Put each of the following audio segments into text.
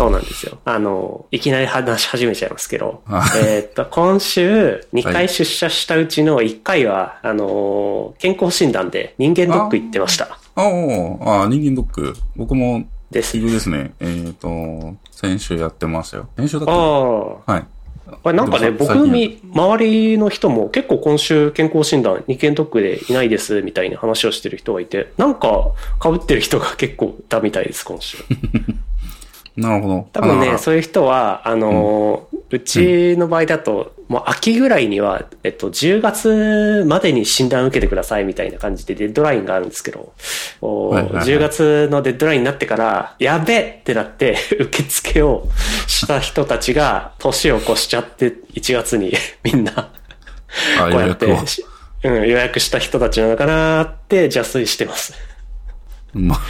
そうなんですよ。あの、いきなり話し始めちゃいますけどあ、えーっと、今週2回出社したうちの1回は、あの、健康診断で人間ドック行ってました。ああ、あ人間ドック。僕も、ですですね。えっ、と、先週やってましたよ。先週だっけあはい。あ。これなんかね、僕最近み、周りの人も結構今週健康診断、人間ドックでいないですみたいな話をしてる人がいて、なんか被ってる人が結構いたみたいです、今週。なるほど。多分ね、あそういう人は、あのー、うちの場合だと、もう秋ぐらいには、えっと、10月までに診断受けてくださいみたいな感じでデッドラインがあるんですけど、おはいはいはい10月のデッドラインになってから、やべえってなって、受付をした人たちが、年を越しちゃって、1月に みんな、あこうやってうん、予約した人たちなのかなって邪推してます。まあ、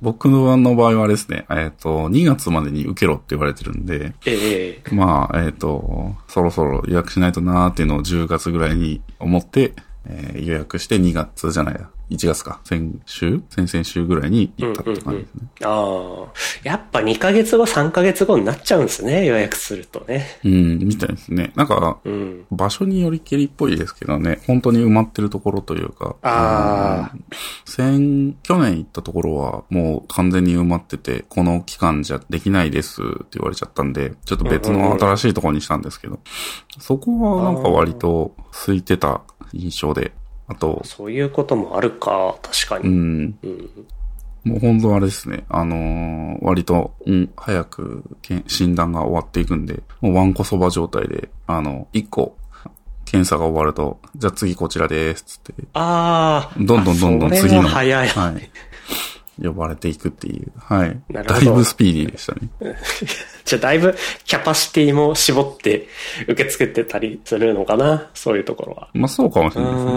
僕の場合はですね、えっ、と、2月までに受けろって言われてるんで、ええまあ、えっ、と、そろそろ予約しないとなーっていうのを10月ぐらいに思って、えー予約して2月じゃないや、1月か。先週？先々週ぐらいに行ったって感じですね。ああ。やっぱ2ヶ月後、3ヶ月後になっちゃうんですね、予約するとね。うん、みたいですね。なんか、うん。場所によりけりっぽいですけどね、本当に埋まってるところというか、あーうん先、去年行ったところはもう完全に埋まってて、この期間じゃできないですって言われちゃったんで、ちょっと別の新しいところにしたんですけど、そこはなんか割と空いてた印象で、あと、そういうこともあるか、確かうに。ん、うん。もう本当あれですね。あのー割と、うん、早くけん診断が終わっていくんで、もうワンコそば状態で、あの、一個、検査が終わると、じゃあ次こちらです、つって、ああ。どんどんどんどん次の、も早い。はい。呼ばれていくっていう。はい。なるほどだいぶスピーディーでしたね。じゃあだいぶキャパシティも絞って受け付けてたりするのかな、そういうところは。まあそうかもしれないですね。う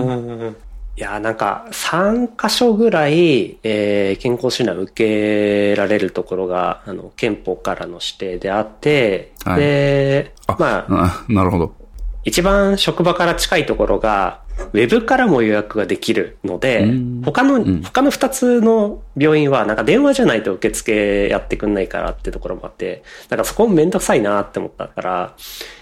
んいや、なんか、3箇所ぐらい、えー健康診断受けられるところが、あの、憲法からの指定であって、はいで、あ、まあ、あ、なるほど。一番職場から近いところが、ウェブからも予約ができるのでうん、他の、ん他の二つの病院はなんか電話じゃないと受付やってくんないからってところもあって、なんかそこもめんどくさいなって思ったから、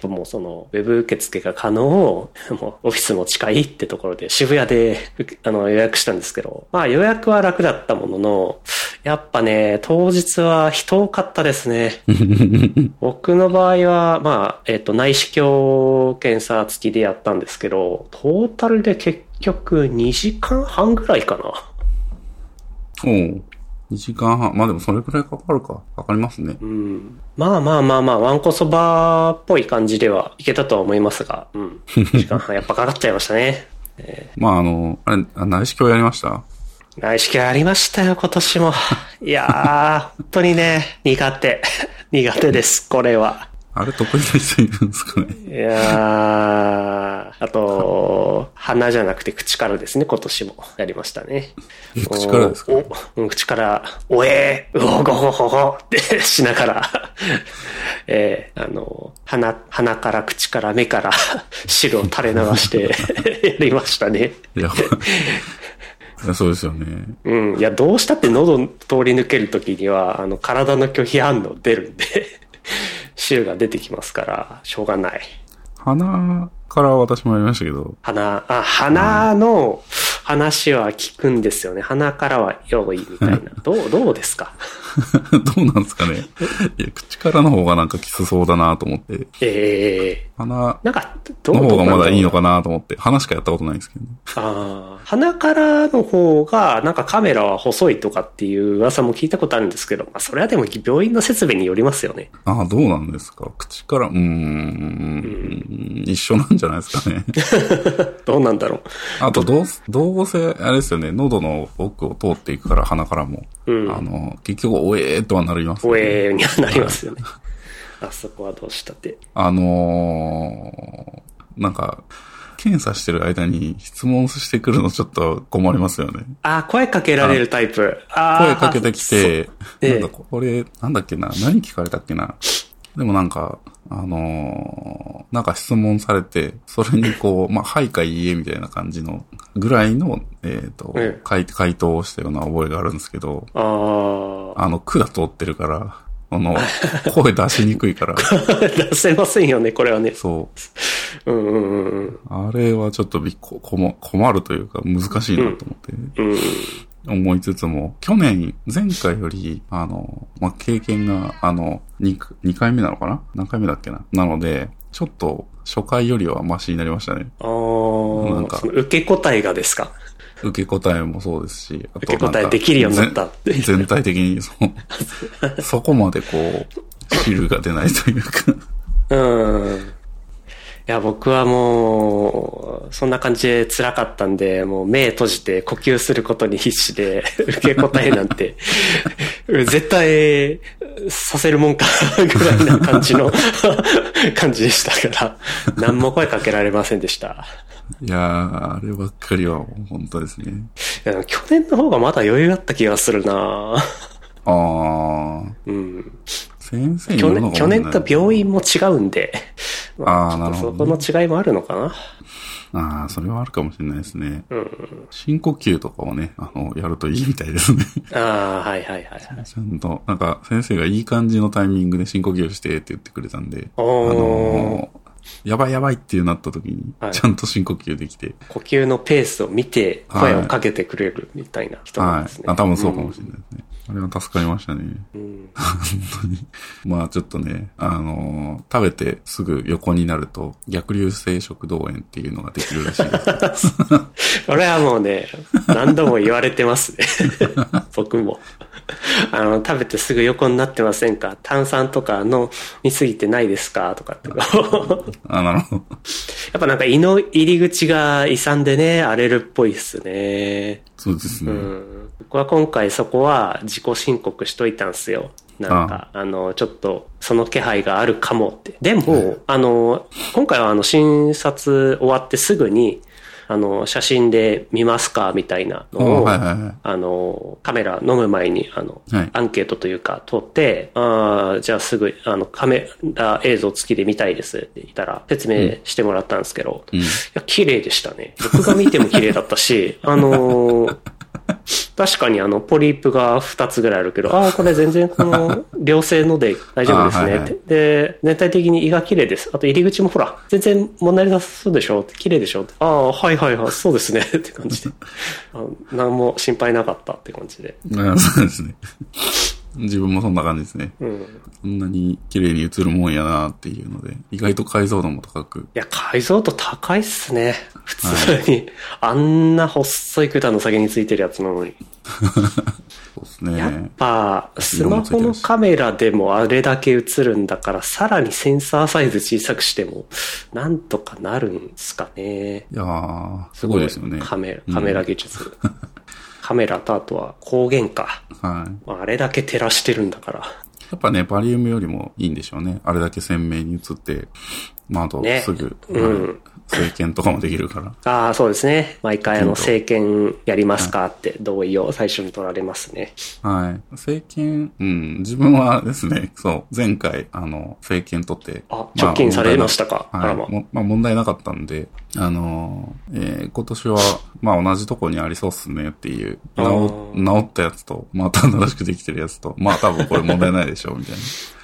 もうそのウェブ受付が可能、もうオフィスも近いってところで渋谷であの予約したんですけど、まあ予約は楽だったものの、やっぱね、当日は人多かったですね。僕の場合は、まあ、えっ、と、内視鏡検査付きでやったんですけど、トータルで結局2時間半ぐらいかな。おう2時間半。まあでもそれくらいかかるか。かかりますね。うん。まあまあまあまあ、ワンコそばっぽい感じではいけたとは思いますが、うん。2時間半やっぱかかっちゃいましたね。まああの、あれ、あ内視鏡やりました？内視鏡ありましたよ、今年も。いやー、本当にね、苦手。苦手です、これは。あれ得意な人いるんですかね。いやー、あと、鼻じゃなくて口からですね、今年もやりましたね。え口からですか？おおうん口から、おえー、うおごほほほってしながら、えー、あの、鼻、鼻から口から目から 汁を垂れ流して やりましたね。いやそうですよね。うん。いや、どうしたって喉通り抜けるときには、あの、体の拒否反応出るんで、汁が出てきますから、しょうがない。鼻から私もやりましたけど、鼻、あ、鼻の話は聞くんですよね。鼻からは用意みたいな。どう、どうですか？どうなんですかね。いや、口からの方がなんかきつそうだなと思って、ええ鼻なんか、どうの方がまだいいのかかなと思って、鼻しかやったことないんですけどね。ああ、鼻からの方が、なんかカメラは細いとかっていう噂も聞いたことあるんですけど、まあ、それはでも病院の設備によりますよね。ああ、どうなんですか？口から、うーん、一緒なんじゃないですかね。どうなんだろあと、どう、どうせ、あれですよね、喉の奥を通っていくから鼻からも。うんあの、結局、おえーとはなりますう。お。えーにはなりますよね。あそこはどうしたって？あのー、なんか、検査してる間に質問してくるのちょっと困りますよね。あ、声かけられるタイプ。声かけてきて、ええなんかこれ、なんだっけな、何聞かれたっけな？でもなんか、あのーなんか質問されて、それにこう、まあ、はいかいいえみたいな感じの、ぐらいの、えっ、と、ええ回回答をしたような覚えがあるんですけど、ああ、あの、管通ってるから、あの、声出しにくいから。出せませんよね、これはね。そう。うんうんうんうん。あれはちょっとびっこ困困るというか難しいなと思って、うん思いつつも、去年、前回より、あの、まあ、経験が、あの、2, 2回目なのかな？何回目だっけな？なので、ちょっと初回よりはマシになりましたね。ああ、なんか受け答えがですか？受け答えもそうですし、あ受け答えできるようになったって全全体的にそう、そこまでこう、汁が出ないというか、うん。いや、僕はもう、そんな感じで辛かったんで、もう目閉じて呼吸することに必死で、受け答えなんて、絶対させるもんか、ぐらいな感じの 感じでしたから、何も声かけられませんでした。いやー、あればっかりは本当ですね。いや去年の方がまだ余裕あった気がするなあー、うん。先生に去年、去年と病院も違うんで、まあーなるほどそこの違いもあるのかな。ああ、それはあるかもしれないですね。うん。深呼吸とかをね、あの、やるといいみたいですね。ああ、はいはいはいはい。ちゃんと、なんか、先生がいい感じのタイミングで深呼吸してって言ってくれたんで、あのー、やばいやばいってなった時にはい、ちゃんと深呼吸できて、呼吸のペースを見て声をかけてくれるみたいな人なんはいですね。。あ、多分そうかもしれないですね。あれは助かりましたね。うん。本当に。まあちょっとね、あのー食べてすぐ横になると逆流性食道炎っていうのができるらしいです。これはもうね、何度も言われてますね。僕も。あの、食べてすぐ横になってませんか？炭酸とか飲みすぎてないですか？とかって。あ、なるほど。やっぱなんか胃の入り口が胃酸でね、荒れるっぽいっすね。そうですね。うん。僕は今回そこは自己申告しといたんですよ。なんか、あの、ちょっと、その気配があるかもって。でも、あの、今回はあの、診察終わってすぐに、あの、写真で見ますかみたいなのおを、はいはいはい。あの、カメラ飲む前に、あの、はいアンケートというか、取って、ああ、じゃあすぐ、あの、カメラ映像付きで見たいですって言ったら、説明してもらったんですけど、うん。いや、綺麗でしたね。僕が見ても綺麗だったし、あのー確かにあの、ポリープが2つぐらいあるけど、ああ、これ全然 この、良性ので大丈夫ですねあーはいはいって。で、全体的に胃が綺麗です。あと入り口もほら、全然問題なさそうでしょ？って綺麗でしょ？ってああ、はいはいはい、そうですね。って感じで。あ何も心配なかったって感じで。あそうですね。自分もそんな感じですね。うん。そんなに綺麗に映るもんやなっていうので、意外と解像度も高く。いや、解像度高いっすね。普通に。あんな細い管の先についてるやつなのに。そうですやっね。ぱ、スマホのカメラでもあれだけ映るんだから、さらにセンサーサイズ小さくしても、なんとかなるんですかね。いやー、すごいですよね。カメラ、カメラ技術。カメラとあとは光源か。はい。まああれだけ照らしてるんだから。やっぱね、バリウムよりもいいんでしょうね。あれだけ鮮明に映って、まあ、あとねすぐ、うんはい生検とかもできるから。ああ、そうですね。毎回あの、政権やりますかって同意を最初に取られますね。はい。生検、うん、自分はですね、そう、前回、あの、生検取って。あ直近されましたか？はい。もまあ、問題なかったんで、あの、えー今年は、まあ、同じとこにありそうっすねっていう、あ治ー治ったやつと、また新しくできてるやつと、まあ、多分これ問題ないでしょう、みたい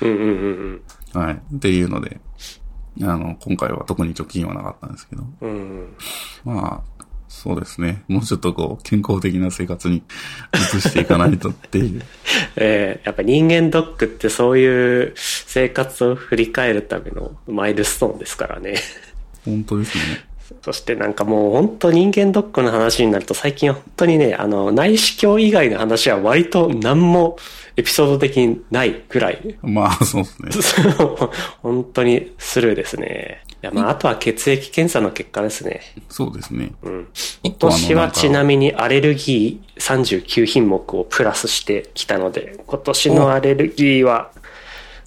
うんうんうんな。はい。っていうので、あの、今回は特に貯金はなかったんですけど、うん。うん。まあ、そうですね。もうちょっとこう、健康的な生活に移していかないとっていう。えーやっぱ人間ドックってそういう生活を振り返るためのマイルストーンですからね。本当ですね。そしてなんかもう本当人間ドックの話になると最近は本当にね、あの、内視鏡以外の話は割と何もエピソード的にないぐらい、まあ、そうですね。本当にスルーですね。いや、まあ、あとは血液検査の結果ですね。そうですね。うん。今年はちなみにアレルギー39品目をプラスしてきたので、今年のアレルギーは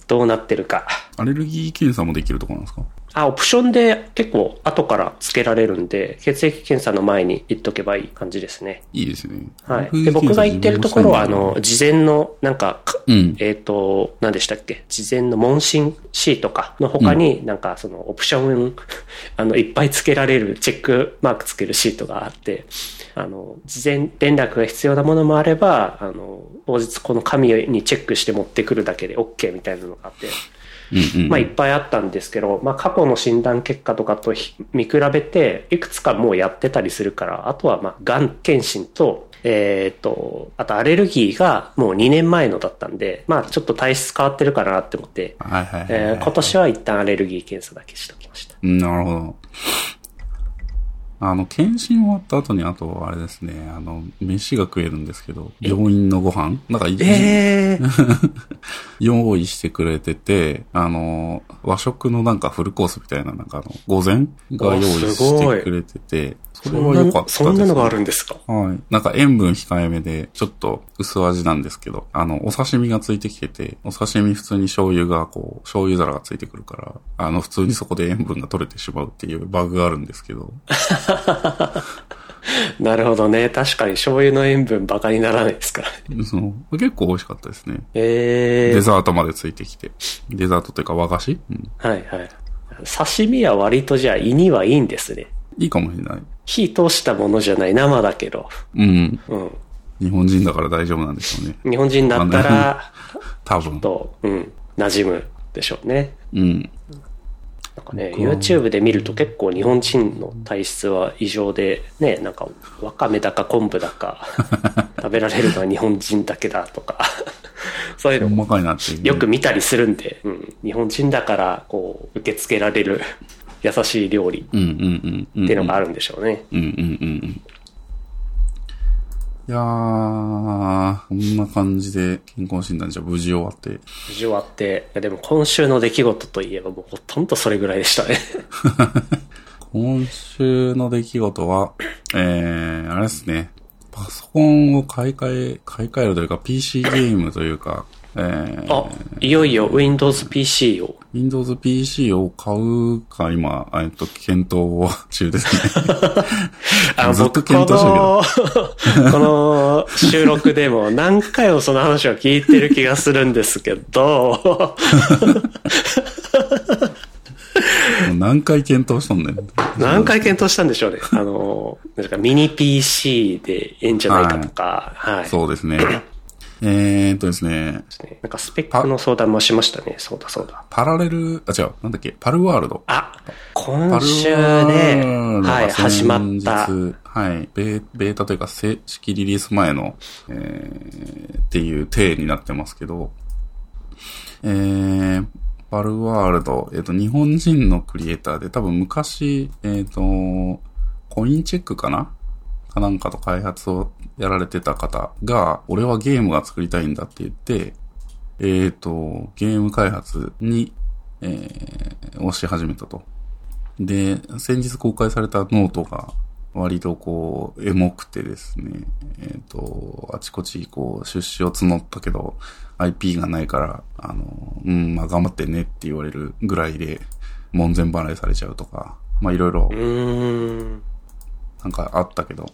どうなってるか。アレルギー検査もできるところなんですか？あ、オプションで結構後から付けられるんで、血液検査の前に言っとけばいい感じですね。いいですね。はい。で、僕が言ってるところは、あの、事前の、なんか、うん。えっ、と、何でしたっけ？事前の問診シートかの他に、なんかそのオプション、あの、いっぱい付けられるチェックマークつけるシートがあって、あの、事前連絡が必要なものもあれば、あの、当日この紙にチェックして持ってくるだけで OK みたいなのがあって。まあいっぱいあったんですけど、まあ過去の診断結果とかとひ見比べて、いくつかもうやってたりするから、あとはまあ、がん検診と、えっ、と、あとアレルギーがもう2年前のだったんで、まあちょっと体質変わってるかなって思って、今年は一旦アレルギー検査だけしときました。うんなるほど。あの、検診終わった後に、あと、あれですね、あの、飯が食えるんですけど、病院のご飯？なんか、ええ 用意してくれてて、あの、和食のなんかフルコースみたいな、なんかあの、午前が用意してくれてて、それは良かったです、ね。そんなのがあるんですか？はい。なんか塩分控えめで、ちょっと薄味なんですけど、あの、お刺身がついてきてて、お刺身普通に醤油がこう、醤油皿がついてくるから、あの、普通にそこで塩分が取れてしまうっていうバグがあるんですけど、なるほどね。確かに醤油の塩分バカにならないですからね。その結構美味しかったですね。ええデザートまでついてきて。デザートというか和菓子？うん。はいはい。刺身は割とじゃあ胃にはいいんですね。いいかもしれない。火通したものじゃない生だけど。うん。うん。日本人だから大丈夫なんでしょうね。日本人だったら、多分。と、うん、馴染むでしょうね。うん。なんかね、YouTube で見ると結構日本人の体質は異常で、ね、なんか、わかめだか昆布だか、食べられるのは日本人だけだとか、そういうのも。よく見たりするんで、うん、日本人だから、こう、受け付けられる優しい料理。っていうのがあるんでしょうね。いやー、こんな感じで健康診断じゃ無事終わって。無事終わって、いやでも今週の出来事といえばもうほとんどそれぐらいでしたね。今週の出来事は、えー、あれですね。パソコンを買い替え、買い替えるというか PC ゲームというか、えー、あ、いよいよ Windows PC を。Windows PC を買うか今、えっと、検討中ですね。あの、ずっと僕こ検討してるけど。の、この収録でも何回もその話を聞いてる気がするんですけど、何回検討しとんねん。何回検討したんでしょうね。あの、なんかミニ PC でいいんじゃないかとか、はい。そうですね。えーっとですね、なんかスペックの相談もしましたね。そうだそうだ。パラレル、あ、違う、なんだっけ、パルワールド。あ、パ今ル週ねはい、始まった。はい、ベーベータというか正式リリース前の、えー、っていう体になってますけど、えー、 Palworld、えっ、と、日本人のクリエイターで、多分昔、えっ、と、コインチェックかな？かなんかと開発をやられてた方が、俺はゲームが作りたいんだって言って、えっ、と、ゲーム開発に、えー、押し始めたと。で、先日公開されたノートが、割とこう、エモくてですね、えっ、と、あちこちこう、出資を募ったけど、IP がないから、あの、うん、まあ頑張ってねって言われるぐらいで、門前払いされちゃうとか、まあいろいろ、なんかあったけど、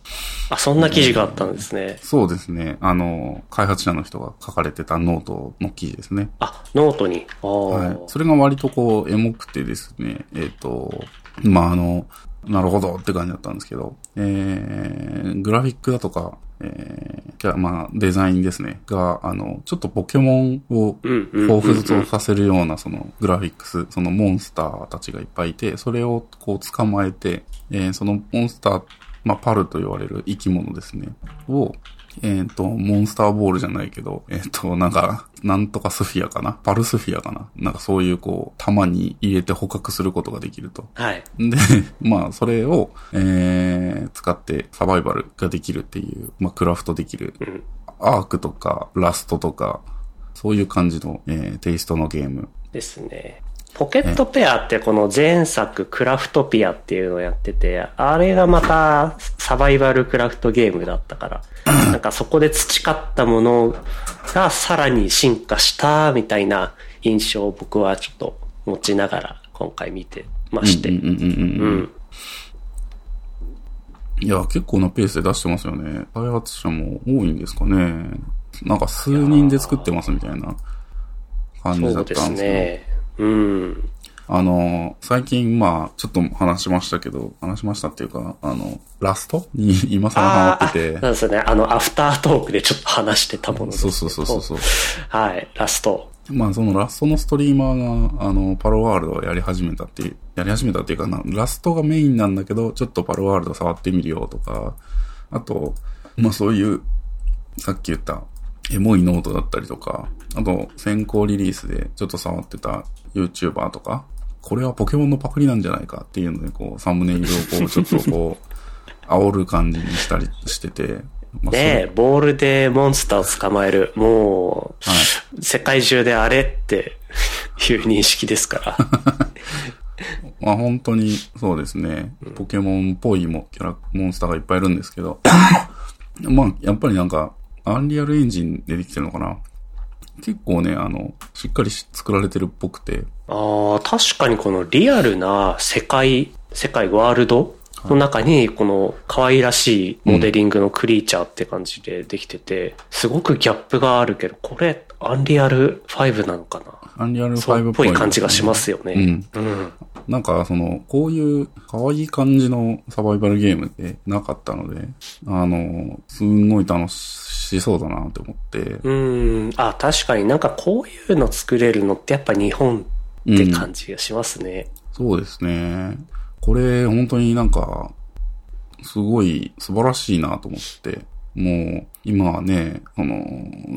あ、そんな記事があったんですね。そうですね、あの、開発者の人が書かれてたノートの記事ですね。あ、ノートに。はい。それが割とこう、エモくてですね、えっ、と、まあ、あの、なるほどって感じだったんですけど、えー、グラフィックだとか、えー、じゃあまあ、デザインですね、が、あの、ちょっとポケモンを彷彿とさせるような、その、グラフィックス、そのモンスターたちがいっぱいいて、それをこう捕まえて、えー、そのモンスター、まあ、パルと言われる生き物ですね、を、えっ、と、モンスターボールじゃないけど、えっ、と、なんか、なんとかスフィアかな？パルスフィアかな？なんかそういうこう、弾に入れて捕獲することができると。はい。で、まあ、それを、えー、使ってサバイバルができるっていう、まあ、クラフトできる、うん。アークとか、ラストとか、そういう感じの、えー、テイストのゲーム。ですね。ポケットペアってこの前作クラフトピアっていうのをやってて、あれがまたサバイバルクラフトゲームだったから、なんかそこで培ったものがさらに進化したみたいな印象を僕はちょっと持ちながら、今回見てまして。うん。いや、結構なペースで出してますよね。開発者も多いんですかね。なんか数人で作ってますみたいな感じだそうですったんですけど。ね。うん。あの、最近、まあ、ちょっと話しましたけど、話しましたっていうか、あの、ラスト？に今更ハマっててそう、ですね。あの、アフタートークでちょっと話してたものです。そうそうそうそうそう。はい、ラスト。まあ、そのラストのストリーマーが、あの、パロワールドをやり始めたっていう、やり始めたっていうかな、ラストがメインなんだけど、ちょっとパロワールド触ってみるよとか、あと、まあそういう、さっき言った、エモいノートだったりとか、あと、先行リリースでちょっと触ってた YouTuber とか、これはポケモンのパクリなんじゃないかっていうので、こう、サムネイルをこう、ちょっとこう、煽る感じにしたりしてて、まあねえ、ボールでモンスターを捕まえる。もう、はい。世界中であれっていう認識ですから。まあ本当にそうですね。ポケモンっぽいもキャラ、モンスターがいっぱいいるんですけど。まあやっぱりなんか、アンリアルエンジンでできてるのかな？結構ね、あの、しっかりし作られてるっぽくて。ああ、確かにこのリアルな世界、世界ワールドの中に、この可愛らしいモデリングのクリーチャーって感じでできてて、すごくギャップがあるけど、これ、アンリアル5なのかな？アンリアルそう5っぽい感じがしますよね。うん。うん。なんか、その、こういう可愛い感じのサバイバルゲームってなかったので、あの、すんごい楽しそうだなって思って。うん。あ、確かになんかこういうの作れるのってやっぱ日本って感じがしますね。そうですね。これ、本当になんか、すごい素晴らしいなと思って。もう、今はね、この、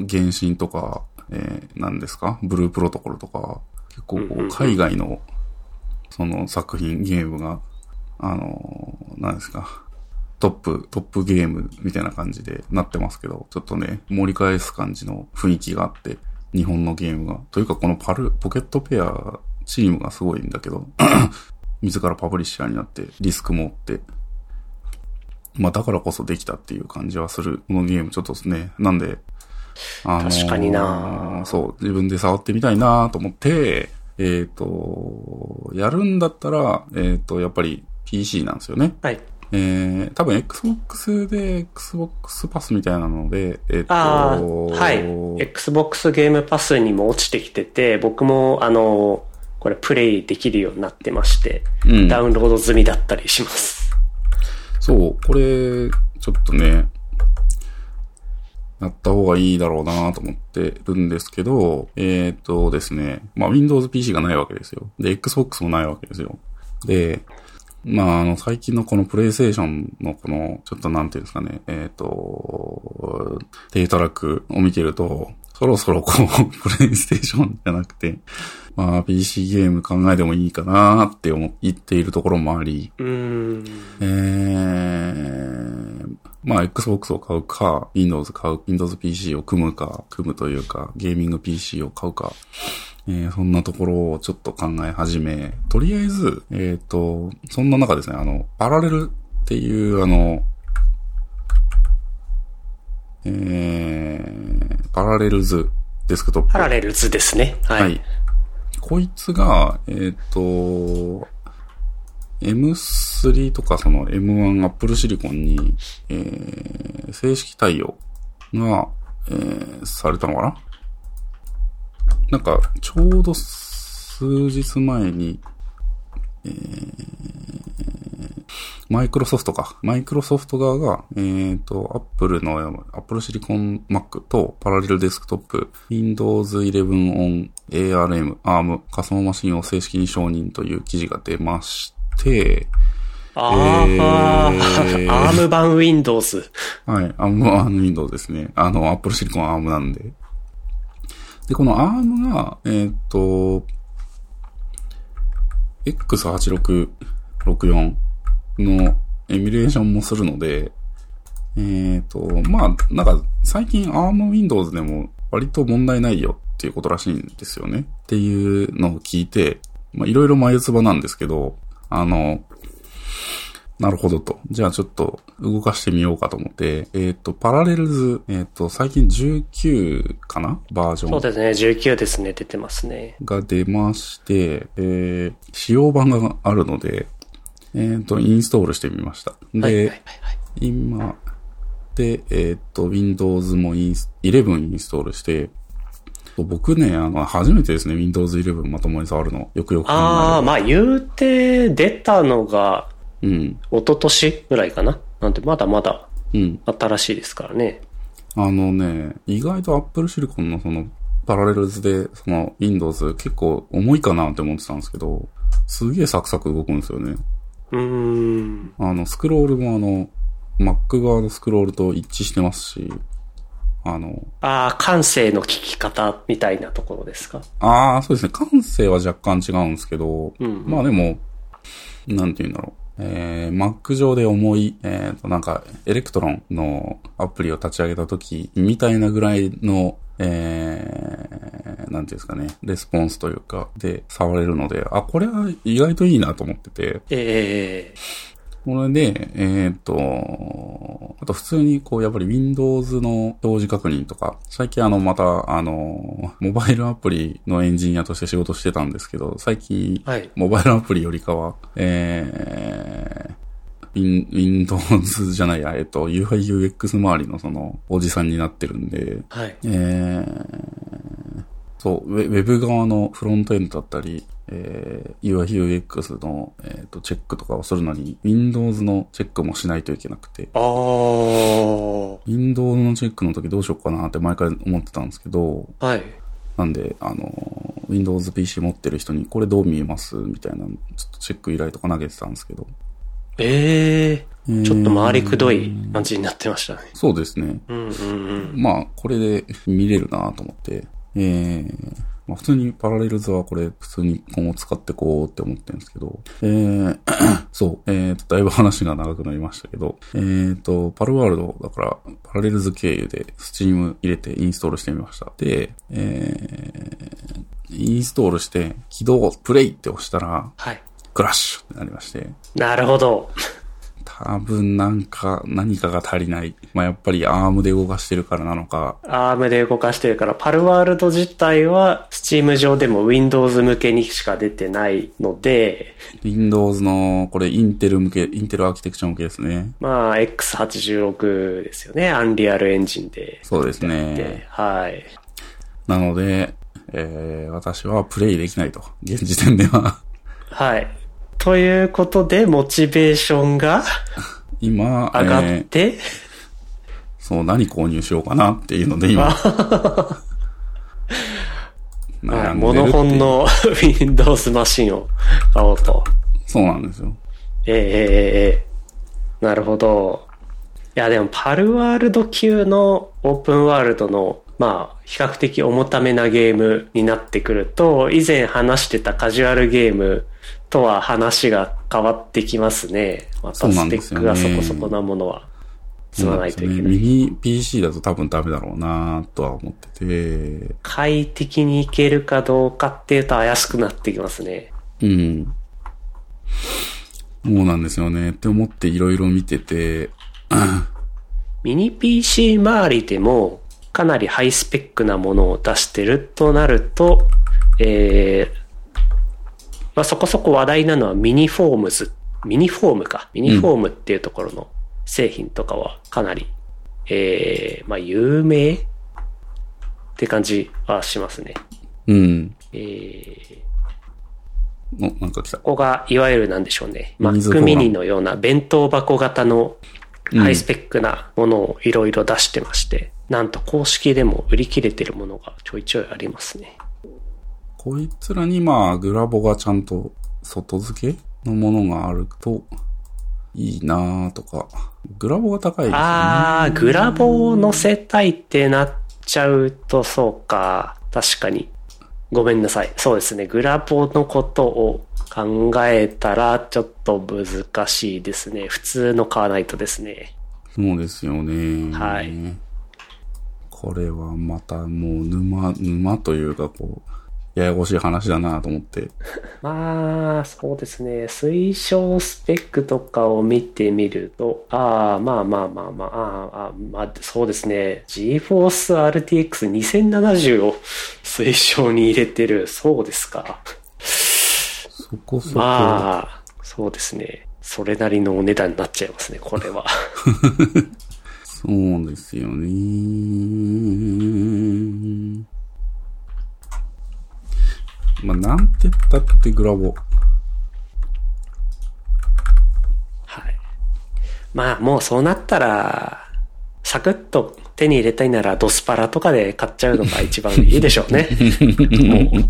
原神とか、えー、何ですか？ブループロトコルとか、結構こう、海外の、その作品、ゲームが、あの、何ですか、トップ、トップゲームみたいな感じでなってますけど、ちょっとね、盛り返す感じの雰囲気があって、日本のゲームが。というか、このパル、ポケットペアチームがすごいんだけど、自らパブリッシャーになって、リスクも負って、まあだからこそできたっていう感じはする。このゲームちょっとですね。なんで、あのー確かになそう、自分で触ってみたいなと思って、えっ、と、やるんだったら、えっ、と、やっぱり PC なんですよね。はい。えー、多分 Xbox で Xbox パスみたいなので、えっ、と、ああ、はい。Xbox ゲームパスにも落ちてきてて、僕もあの、これプレイできるようになってまして、うんダウンロード済みだったりします。そう、これ、ちょっとね、やった方がいいだろうなと思ってるんですけど、えっ、とですね、まあ Windows PC がないわけですよ。で、Xbox もないわけですよ。で、まあ、あの、最近のこのプレイステーションのこの、ちょっとなんていうんですかね、えっ、と、データラックを見てると、そろそろこう、プレイステーションじゃなくて、まあ、PC ゲーム考えてもいいかなって思言っているところもあり、うーん。えー、まあ、Xbox を買うか、Windows 買う、Windows PC を組むか、組むというか、ゲーミング PC を買うか、えー、そんなところをちょっと考え始め、とりあえず、えっ、と、そんな中ですね、あの、パラレルっていう、あの、えー、パラレルズデスクトップ。パラレルズですね。はい。はい。こいつが、えっ、と、M3 とかその M1 Apple Silicon に、えー正式対応が、えーされたのかな？なんか、ちょうど数日前に、えーマイクロソフトか。マイクロソフト側が、えっ、と、アップルの、アップルシリコン Mac とパラレルデスクトップ、Windows 11 on ARM、ARM 仮想マシンを正式に承認という記事が出まして、あー、えーアーム版 Windows。はい。ARM は Windows ですね。あの、Apple Silicon ARM なんで。で、この ARM が、えーっと、X8664 のエミュレーションもするので、えーっと、まあ、なんか、最近 ARM Windows でも割と問題ないよっていうことらしいんですよね。っていうのを聞いて、まあ、いろいろ前つばなんですけど、あの、なるほどと。じゃあちょっと動かしてみようかと思って、えっ、と、パラレルズ、えっ、と、最近19かな？バージョンそうですね、19ですね、出てますね。が出まして、えー、使用版があるので、えっ、と、インストールしてみました。で、はいはいはいはい。今、で、えっ、と、Windows もインス、11インストールして、僕ね、あの、初めてですね、Windows 11まともに触るの。よくよく考えああ、まあ言うて出たのがうん。一昨年ぐらいかな。なんでまだまだうん。新しいですからね。あのね、意外と Apple Silicon のその、パラレルズで、その、Windows 結構重いかなって思ってたんですけど、すげえサクサク動くんですよね。うーん。あの、スクロールもあの、Mac 側のスクロールと一致してますし、あの、ああ、感性の聞き方みたいなところですか？ああ、そうですね。慣性は若干違うんですけど、うんまあでも、なんて言うんだろう。えー、Mac 上で重い、えーと、なんか、 Electron のアプリを立ち上げたとき、みたいなぐらいの、えー、なんていうんですかね、レスポンスというか、で、触れるので、あ、これは意外といいなと思ってて、ええこれで、えーっと、あと普通にこう、やっぱり Windows の表示確認とか、最近あの、また、あの、モバイルアプリのエンジニアとして仕事してたんですけど、最近、はい。モバイルアプリよりかは、えー、Win- Windows じゃないや、えっと、UI UX 周りのその、おじさんになってるんで、はい。えー、そう、ウェブ側のフロントエンドだったり、えー、UI UX の、えー、とチェックとかをするのに、Windows のチェックもしないといけなくて、ああ。Windows のチェックの時どうしようかなって毎回思ってたんですけど、はい。なんで、あの、Windows PC 持ってる人にこれどう見えます？みたいな、ちょっとチェック依頼とか投げてたんですけど。えええーちょっと回りくどい感じになってましたね。そうですね。うんうんうん。まあ、これで見れるなと思って、えー、まあ普通にパラレルズはこれ普通に今後使ってこうって思ってるんですけど、えー、そう、えーと、だいぶ話が長くなりましたけど、えーと、パルワールド、だから、パラレルズ経由でスチーム入れてインストールしてみました。で、えー、インストールして起動、プレイって押したら、はい。クラッシュってなりまして、なるほど。多分なんか、何かが足りない。まあ、やっぱり Arm で動かしてるからなのか、 Arm で動かしてるから、 Palworld 自体は、 Steam 上でも Windows 向けにしか出てないので、Windows の、これインテル向け、インテルアーキテクチャ向けですね。まあ、X86 ですよね。 Unreal Engine で。そうですでね。、はい。なので、えー、私はプレイできないと。現時点では。はい。ということで、モチベーションが 今、上がっえーて、そう、何購入しようかなっていうので今、はい、悩んでるっていうモノホンの Windows マシンを買おうと。そうなんですよ。ええええええなるほど。いや、でも、パルワールド級のオープンワールドの、まあ、比較的重ためなゲームになってくると、以前話してたカジュアルゲームとは話が変わってきますね。またスペックがそこそこなものは積まないといけない。ねミニ PC だと多分ダメだろうなとは思ってて、快適にいけるかどうかっていうと怪しくなってきますね。うん。そうなんですよね。って思っていろいろ見てて、ミニ PC 周りでもかなりハイスペックなものを出してるとなると、えーまあ、そこそこ話題なのはミニフォームズ、ミニフォームか、ミニフォームっていうところの製品とかはかなり、えーまあ、有名って感じはしますね。うん。えーお、なんか来た。ここがいわゆるなんでしょうね。ミニズフォ Mac ーラム mini のような弁当箱型のハイスペックなものをいろいろ出してまして、なんと公式でも売り切れてるものがちょいちょいありますね。こいつらにまあ、グラボがちゃんと外付けのものがあるといいなぁとか。グラボが高いですよね。あー、グラボを載せたいってなっちゃうとそうか。確かに。ごめんなさい。そうですね。グラボのことを考えたらちょっと難しいですね。普通の買わないとですね。そうですよね。はい。これはまたもう沼、沼というかこう、ややこしい話だなと思って。まあ、そうですね。推奨スペックとかを見てみると、ああ、まあまあまあまあ、あああまあ、そうですね。GForce RTX 2070を推奨に入れてる。そうですか。そこそこ。まあ、そうですね。それなりのお値段になっちゃいますね、これは。そうですよね。まあ、なんて言ったってグラボ。はい。まあ、もうそうなったら、サクッと手に入れたいならドスパラとかで買っちゃうのが一番いいでしょうね。もう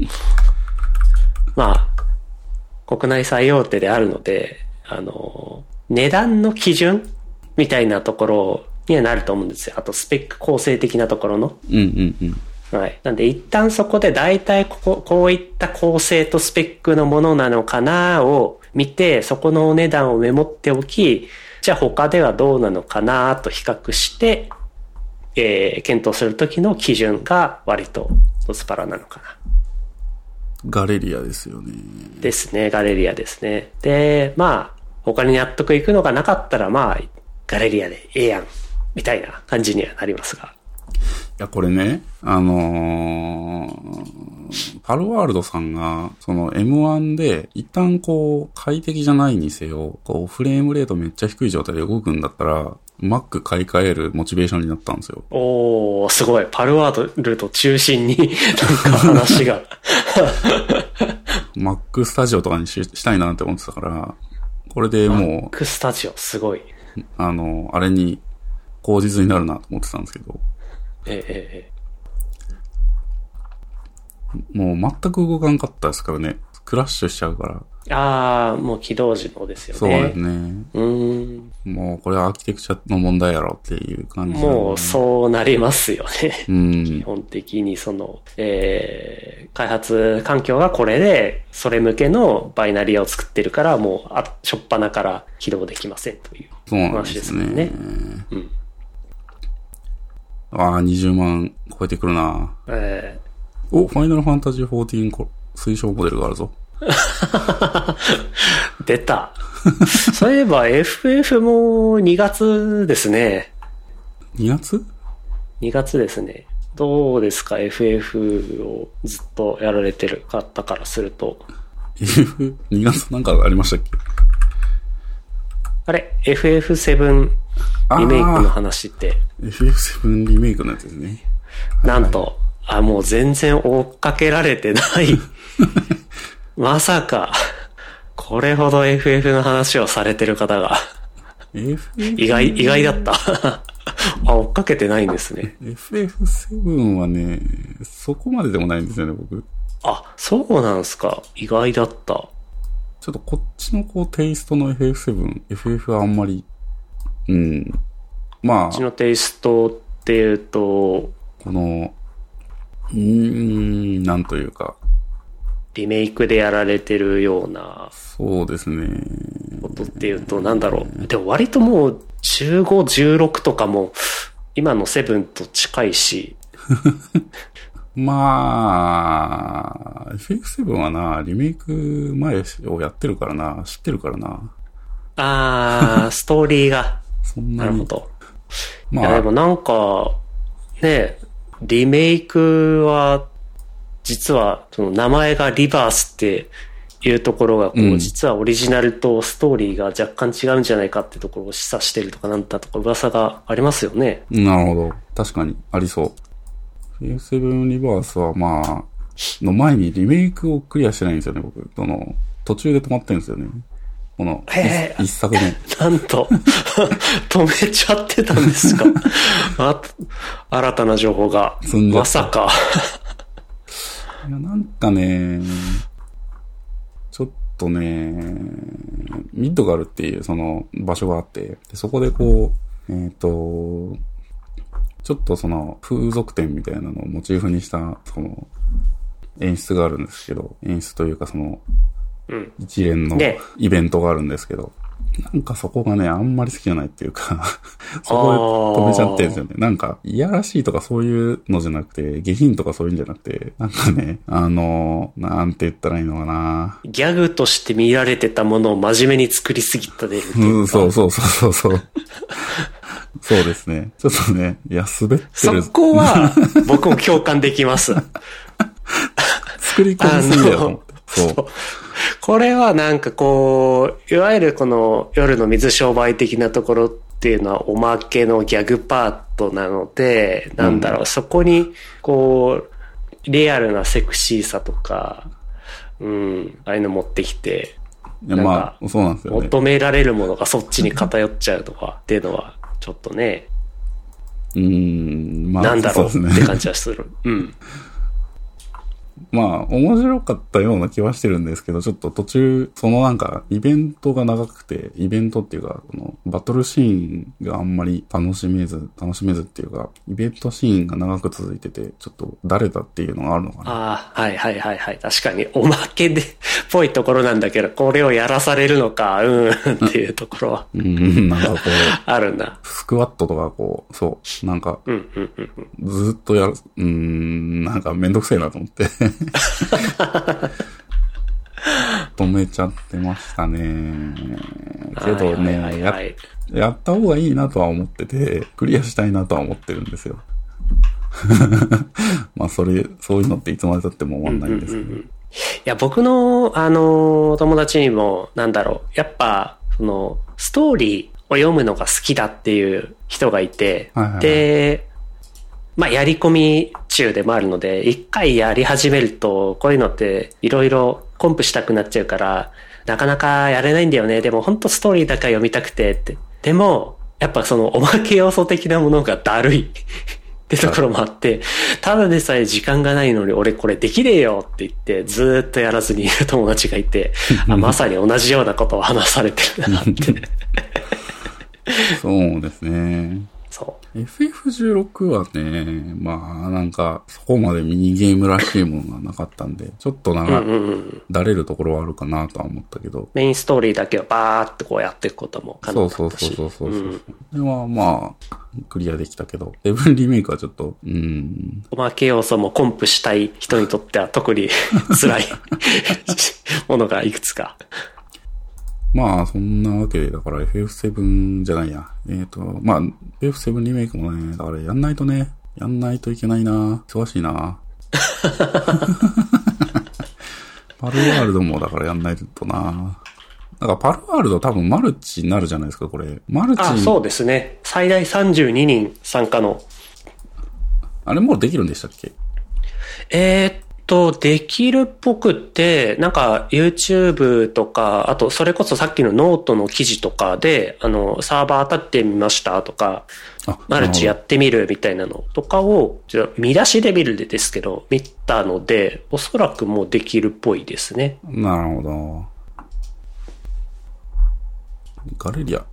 まあ、国内最大手であるので、あの、値段の基準みたいなところにはなると思うんですよ。あとスペック構成的なところの。うんうんうん。はい。なんで一旦そこで大体ここ、こういった構成とスペックのものなのかなを見て、そこのお値段をメモっておき、じゃあ他ではどうなのかなと比較して、えー、検討するときの基準が割とドスパラなのかな。ガレリアですよね。ですね。ガレリアですね。で、まあ、他に納得いくのがなかったら、まあ、ガレリアでええやん。みたいな感じにはなりますが。いや、これね、あのー、パルワールドさんが、その M1 で、一旦こう、快適じゃないにせよ、こう、フレームレートめっちゃ低い状態で動くんだったら、Mac 買い替えるモチベーションになったんですよ。おー、すごい。パルワールド中心に、なんか話が。Mac スタジオとかにししたいなって思ってたから、これでもクスタジオ、すごい。う、あの、あれに、口実になるなと思ってたんですけど、えええもう全く動かんかったですからね。クラッシュしちゃうから。えああ、もう起動時のですよね。そうですね。うーん。もうこれはアーキテクチャの問題やろっていう感じなんでもうそうなりますよね。うん基。本的にその、えー、開発環境がこれで、それ向けのバイナリアを作ってるから、もう、あ、しょっぱなから起動できませんというそうなん話ですすもんね。うん。ああ、20万超えてくるな。えお、ファイナルファンタジー14こ推奨モデルがあるぞ。ー、出た。そういえば FF も2月ですね。2月？2月ですね。どうですか ?FF をずっとやられてる方からすると。?F、2月なんかありましたっけ？あれ ?FF7 リメイクの話って、?FF7 リメイクのやつですね。なんと、あ、もう全然追っかけられてない。まさか、これほど FF の話をされてる方が、意外、意外だった。あ、追っかけてないんですね。FF7 はね、そこまででもないんですよね、僕。あ、そうなんすか。意外だった。ちょっとこっちのこうテイストの FF7、FF はあんまり、うん。まあうち、のテイストっていうと、この、うーん、なんというか、リメイクでやられてるようなそうですね。ことっていうと、なんだろう。でも割ともう15、16とかも、今の7と近いし、まあ、FF7 はな、リメイク前をやってるからな、知ってるからな。あー、ストーリーが。そんなに。なるほど。いまや、であ、もなんか、ね、リメイクは、実は、その名前がリバースっていうところが、こう、うん実はオリジナルとストーリーが若干違うんじゃないかってところを示唆してるとかなんだとか噂がありますよね。なるほど。確かに、ありそう。FF7 リバースはまあ、の前にリメイクをクリアしてないんですよね、僕。その、途中で止まってるんですよね。この、一一作目。なんと、止めちゃってたんですか？あ新たな情報がまさか。いや、なんかね、ちょっとね、ミッドガルっていうその場所があって、でそこでこう、えっ、と、ちょっとその風俗店みたいなのをモチーフにした、その、演出があるんですけど、演出というかその、うん。一連のねイベントがあるんですけど、なんかそこがね、あんまり好きじゃないっていうか そこで止めちゃってるんですよね。なんか、いやらしいとかそういうのじゃなくて、下品とかそういうんじゃなくて、なんかね、あの、なんて言ったらいいのかな。ギャグとして見られてたものを真面目に作りすぎたでるううん、そうそうそうそうそう。そうですね。ちょっとね、いや、滑ってそる。こは、僕も共感できます。作り込みすぎだよと思って。そう。これはなんかこう、いわゆるこの夜の水商売的なところっていうのはおまけのギャグパートなので、なんだろう、そこにこう、リアルなセクシーさとか、うん、ああいうの持ってきて、いや、なんかまあ、そうなんですよね。求められるものがそっちに偏っちゃうとかっていうのは、ちょっとね、うーん、まあ、なんだろう。って感じはする。うん。まあ、面白かったような気はしてるんですけど、ちょっと途中、そのなんか、イベントが長くて、イベントっていうか、この、バトルシーンがあんまり楽しめず、楽しめずっていうか、イベントシーンが長く続いてて、ちょっと、誰だっていうのがあるのかな。ああ、はいはいはいはい。確かに、おまけで、ぽいところなんだけど、これをやらされるのか、うん、っていうところはうん、なんかこう、あるんだ。スクワットとかこう、そう、なんか、うんうんうんうん。ずーっとやる、うーん、なんかめんどくせえなと思って。止めちゃってましたね。けどね、はいはいやはいやった方がいいなとは思ってて、クリアしたいなとは思ってるんですよ。まあ、それ、そういうのっていつまで経っても終わんないんですけど。いや、僕の、あの、友達にも、なんだろう、やっぱ、その、ストーリーを読むのが好きだっていう人がいて、はいはいはいで、まあ、やり込み中でもあるので、一回やり始めると、こういうのって、いろいろコンプしたくなっちゃうから、なかなかやれないんだよね。でも、本当ストーリーだけは読みたくてって。でも、やっぱその、おまけ要素的なものがだるい。ってところもあって、ただでさえ時間がないのに俺これできねえよって言ってずーっとやらずにいる友達がいて、あまさに同じようなことを話されてるなって。そうですね。そ FF16 はね、まあ、なんか、そこまでミニゲームらしいものがなかったんで、ちょっとなんう。か、うんうんうん。だれるところはあるかなとは思ったけど、メインストーリーだけをバーってこうやっていくことも可そうそう能だったし。そうそうそう。うんでは、まあ、クリアできたけど、セブンリメイクはちょっと、うーん、おまけ要素もコンプしたい人にとっては特に辛い ものがいくつか。まあ、そんなわけで、だから FF7 じゃないや。えっ、と、まあ、FF7 リメイクもね、だからやんないとね、やんないといけないな忙しいなパルワールドもだからやんないとなだから Palworld 多分マルチになるじゃないですか、これ。マルチ、あ、そうですね。最大32人参加の。あれもうできるんでしたっけ？えーっと、できるっぽくって、なんか YouTube とか、あとそれこそさっきのノートの記事とかで、あの、サーバー立ててみましたとか、あ、マルチやってみるみたいなのとかを、見出しレベルでですけど、見たので、おそらくもうできるっぽいですね。なるほど。ガレリア。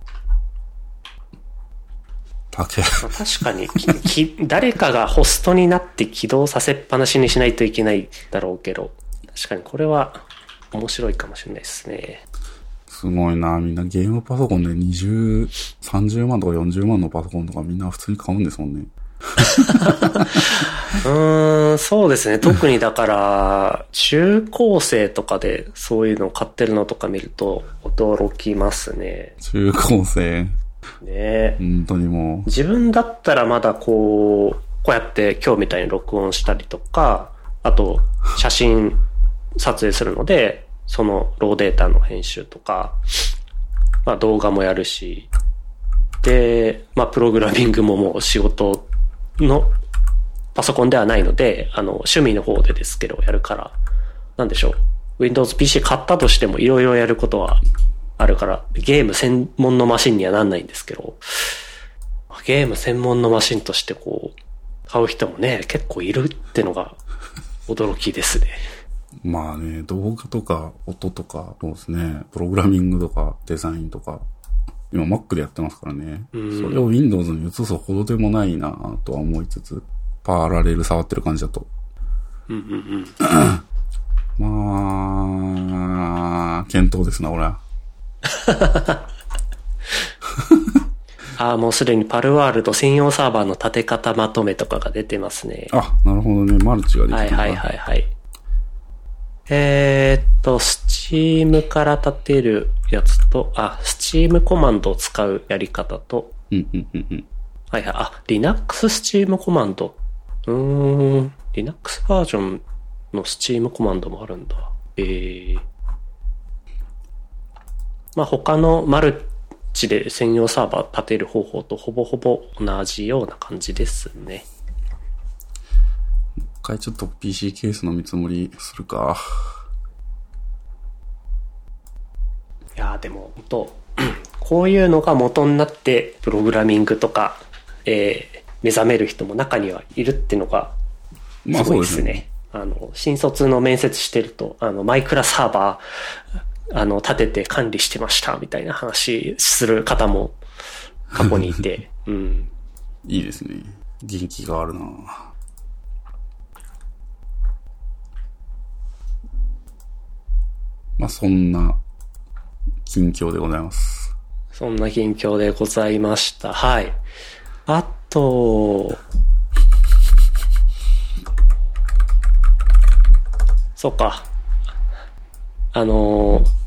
確かに誰かがホストになって起動させっぱなしにしないといけないだろうけど、確かにこれは面白いかもしれないですね。すごいなみんなゲームパソコンで20、30万とか40万のパソコンとかみんな普通に買うんですもんね。うーん、そうですね。特にだから、中高生とかでそういうのを買ってるのとか見ると驚きますね。中高生、ね本当にも自分だったらまだこう、こうやって今日みたいに録音したりとか、あと写真撮影するので、そのローデータの編集とか、まあ動画もやるし、で、まあプログラミングももう仕事のパソコンではないので、あの趣味の方でですけどやるから、なんでしょう。Windows PC 買ったとしてもいろいろやることはあるから、ゲーム専門のマシンにはなんないんですけど、ゲーム専門のマシンとしてこう、買う人もね、結構いるってのが驚きですね。う、まあね、動画とか音とか、そうですね、プログラミングとかデザインとか、今 Mac でやってますからね。うんそれを Windows に移すほどでもないなとは思いつつ、パーラレル触ってる感じだと。うんうんうん。まあ、検討ですな、俺は。ああ、もうすでにパルワールド専用サーバーの立て方まとめとかが出てますね。あ、なるほどね。マルチができるはいはいはいはい。えー、っと、スチームから立てるやつと、あ、スチームコマンドを使うやり方と、うんうんうんうん。はいはい、あ、Linux スチームコマンド。うーん、Linux バージョンのスチームコマンドもあるんだ。えー。まあ他のマルチで専用サーバー立てる方法とほぼほぼ同じような感じですね。一回ちょっと PC ケースの見積もりするか。いやーでも本当 こういうのが元になってプログラミングとか、えー目覚める人も中にはいるってのがまあすごいでそうですすね。ね。あの、新卒の面接してると、あの、マイクラサーバー、あの、立てて管理してました、みたいな話する方も過去にいて、うん。いいですね。元気があるなまあそんな近況でございます。そんな近況でございました。はい。あと、そうか。あのあ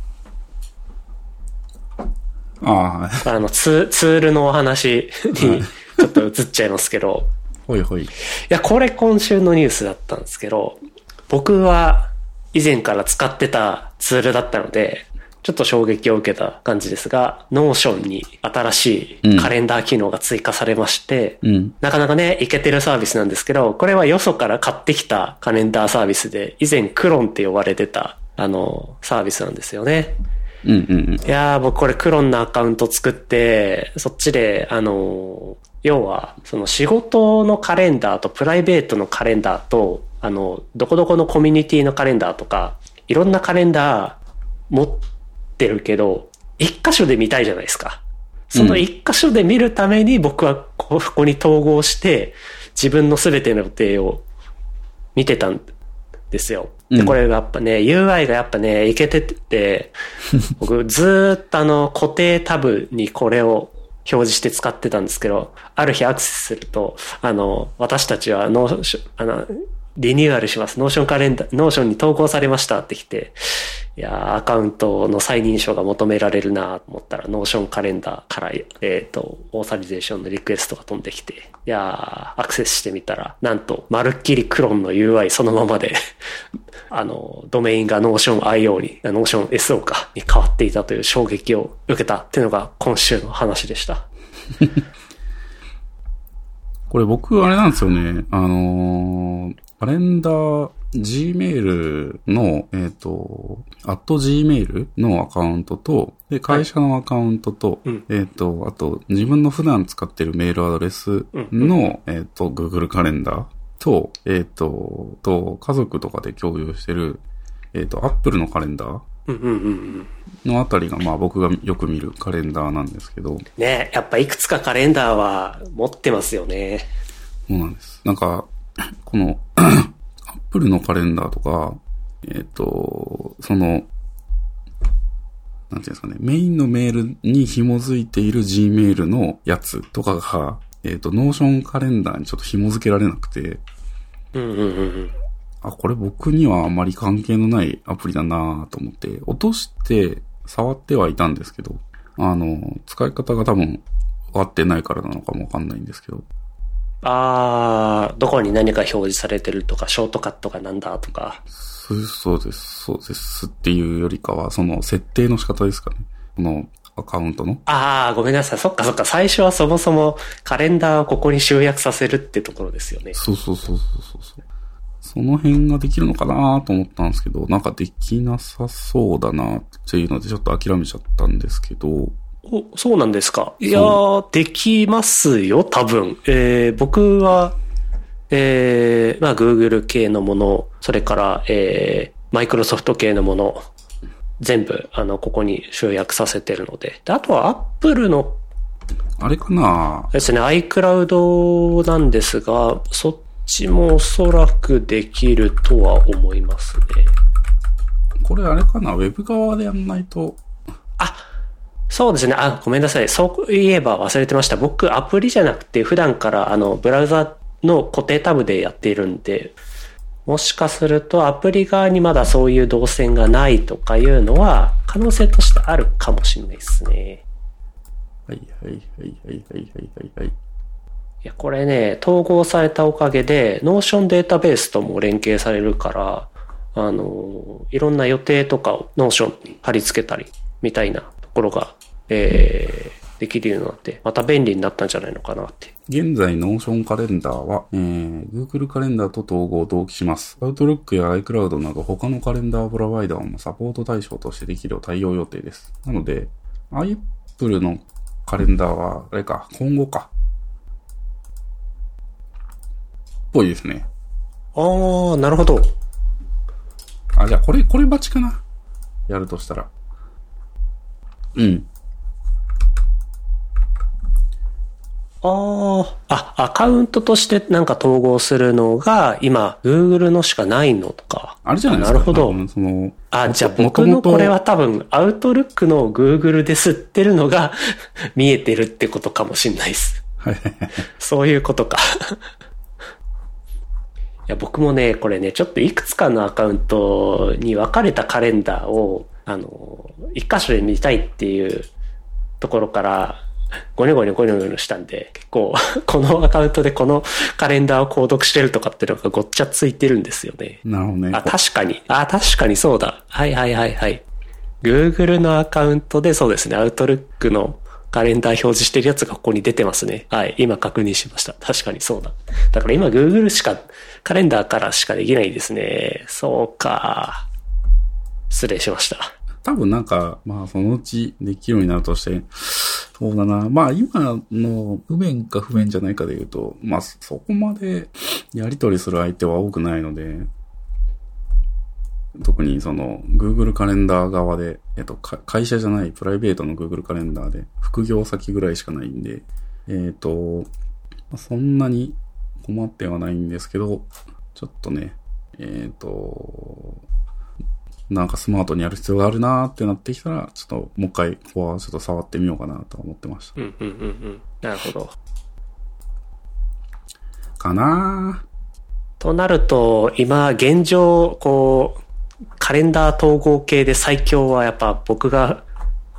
あ、はいあの、ツツールのお話にちょっと移っちゃいますけど、ほいほい。いや、これ今週のニュースだったんですけど、僕は以前から使ってたツールだったので、ちょっと衝撃を受けた感じですが、 Notion に新しいカレンダー機能が追加されまして、うん。なかなかね、いけてるサービスなんですけど、これはよそから買ってきたカレンダーサービスで、以前 Cron って呼ばれてた、あの、サービスなんですよね。うんうんうん。いやー、僕これ Cron のアカウント作って、そっちで、あの、要は、その仕事のカレンダーとプライベートのカレンダーと、あの、どこどこのコミュニティのカレンダーとか、いろんなカレンダー持ってるけど、一箇所で見たいじゃないですか。その一箇所で見るために僕はこここに統合して、自分の全ての予定を見てたんですよ。で、うん。これがやっぱね、UI がやっぱね、いけてて、僕ずーっとあの固定タブにこれを表示して使ってたんですけど、ある日アクセスすると、あの、私たちはノーあの、リニューアルします。 Notion カレンダー、 Notion に投稿されましたって来て、いやアカウントの再認証が求められるなと思ったら、 Notion カレンダーから、えっ、と、 authorization のリクエストが飛んできて、いやアクセスしてみたら、なんと、まるっきり Cron の UI そのままで、あの、ドメインが Notion IO に、 Notion SO か、に変わっていたという衝撃を受けたっていうのが今週の話でした。これ僕、あれなんですよね。あのーカレンダー、Gmail の、えっ、と、アット Gmail のアカウントと、で、会社のアカウントと、うんえっ、と、あと、自分の普段使ってるメールアドレスの、えっ、と、Google カレンダーと、えっ、と、と、家族とかで共有してる、えっ、と、Apple のカレンダーうんうんうんうん。のあたりが、まあ僕がよく見るカレンダーなんですけど、ねやっぱいくつかカレンダーは持ってますよね。そうなんです。なんか、この、アップルのカレンダーとか、えっ、と、その、なんていうんですかね、メインのメールに紐づいている Gmail のやつとかが、えっ、と、 Notion カレンダーにちょっと紐付けられなくて、うんうんうんうん。あ、これ僕にはあまり関係のないアプリだなと思って、落として触ってはいたんですけど、あの、使い方が多分分かってないからなのかもわかんないんですけど、あー、どこに何か表示されてるとか、ショートカットがなんだとか。そうです、そうですっていうよりかは、その設定の仕方ですかね。このアカウントの。あー、ごめんなさい。そっかそっか。最初はそもそもカレンダーをここに集約させるってところですよね。そうそうそうそうそうそう。その辺ができるのかなと思ったんですけど、なんかできなさそうだなっていうのでちょっと諦めちゃったんですけど、お、そうなんですか？いやー、できますよ、多分。えー、僕は、えー、まあ、Google 系のもの、それから、えー、Microsoft 系のもの、全部、あの、ここに集約させてるので。であとは Apple のあれかな？ですね、iCloud なんですが、そっちもおそらくできるとは思いますね。これあれかな？ウェブ側でやんないと。あ、そうですね。あ、ごめんなさい。そういえば忘れてました。僕、アプリじゃなくて、普段から、あの、ブラウザの固定タブでやっているんで、もしかするとアプリ側にまだそういう動線がないとかいうのは可能性としてあるかもしれないですね。はいはいはいはいはいはいはい。いや、これね、統合されたおかげで、 Notion データベースとも連携されるから、あの、いろんな予定とかを Notion に貼り付けたりみたいなところがえー、できるようになって、また便利になったんじゃないのかなって。現在、 Notion カレンダーは、えー、Google カレンダーと統合同期します。Outlook や iCloud など他のカレンダープロバイダーもサポート対象としてできるよう対応予定です。なので、Apple のカレンダーは、あれか、今後か。ぽいですね。あー、なるほど。あ、じゃあこれ、これバチかな？やるとしたら。うん。あー、あ、アカウントとしてなんか統合するのが、今、Google のしかないのとか。あれじゃないですか。なるほどその、あ、じゃあ僕のこれは多分、アウトルックの Google で吸ってるのが 見えてるってことかもしれないです。はい。そういうことか。いや、僕もね、これね、ちょっといくつかのアカウントに分かれたカレンダーを、あの、一箇所で見たいっていうところから、ゴニョゴニョゴニョゴニョしたんで、結構、このアカウントでこのカレンダーを購読してるとかっていうのがごっちゃついてるんですよね。なるほどね。あ、確かに。あ、確かにそうだ。はいはいはいはい。Google のアカウントでそうですね、Outlook のカレンダー表示してるやつがここに出てますね。はい、今確認しました。確かにそうだ。だから今 Google しか、カレンダーからしかできないですね。そうか。失礼しました。多分なんか、まあそのうちできるようになるとして、そうだな。まあ今の不便か不便じゃないかで言うと、まあそこまでやり取りする相手は多くないので、特にその Google カレンダー側で、えっと、会社じゃないプライベートの Google カレンダーで副業先ぐらいしかないんで、えっ、と、そんなに困ってはないんですけど、ちょっとね、えっ、と、なんかスマートにやる必要があるなーってなってきたら、ちょっともう一回ここはちょっと触ってみようかなと思ってました。うんうんうんうん。なるほど。かなとなると、今、現状、こう、カレンダー統合系で最強はやっぱ僕が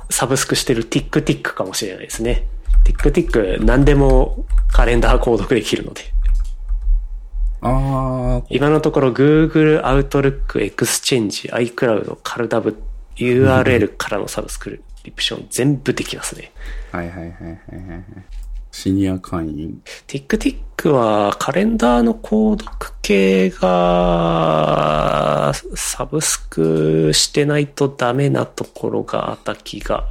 サブスクしてる TickTick かもしれないですね。TickTick 何でもカレンダー購読できるので。ーあー、今のところ Google、Outlook、Exchange、iCloud、カルダブ、URL からのサブスクリプション全部できますね。はいはいはいはいはい。シニア会員。TickTick はカレンダーの購読系がサブスクしてないとダメなところがあった気が、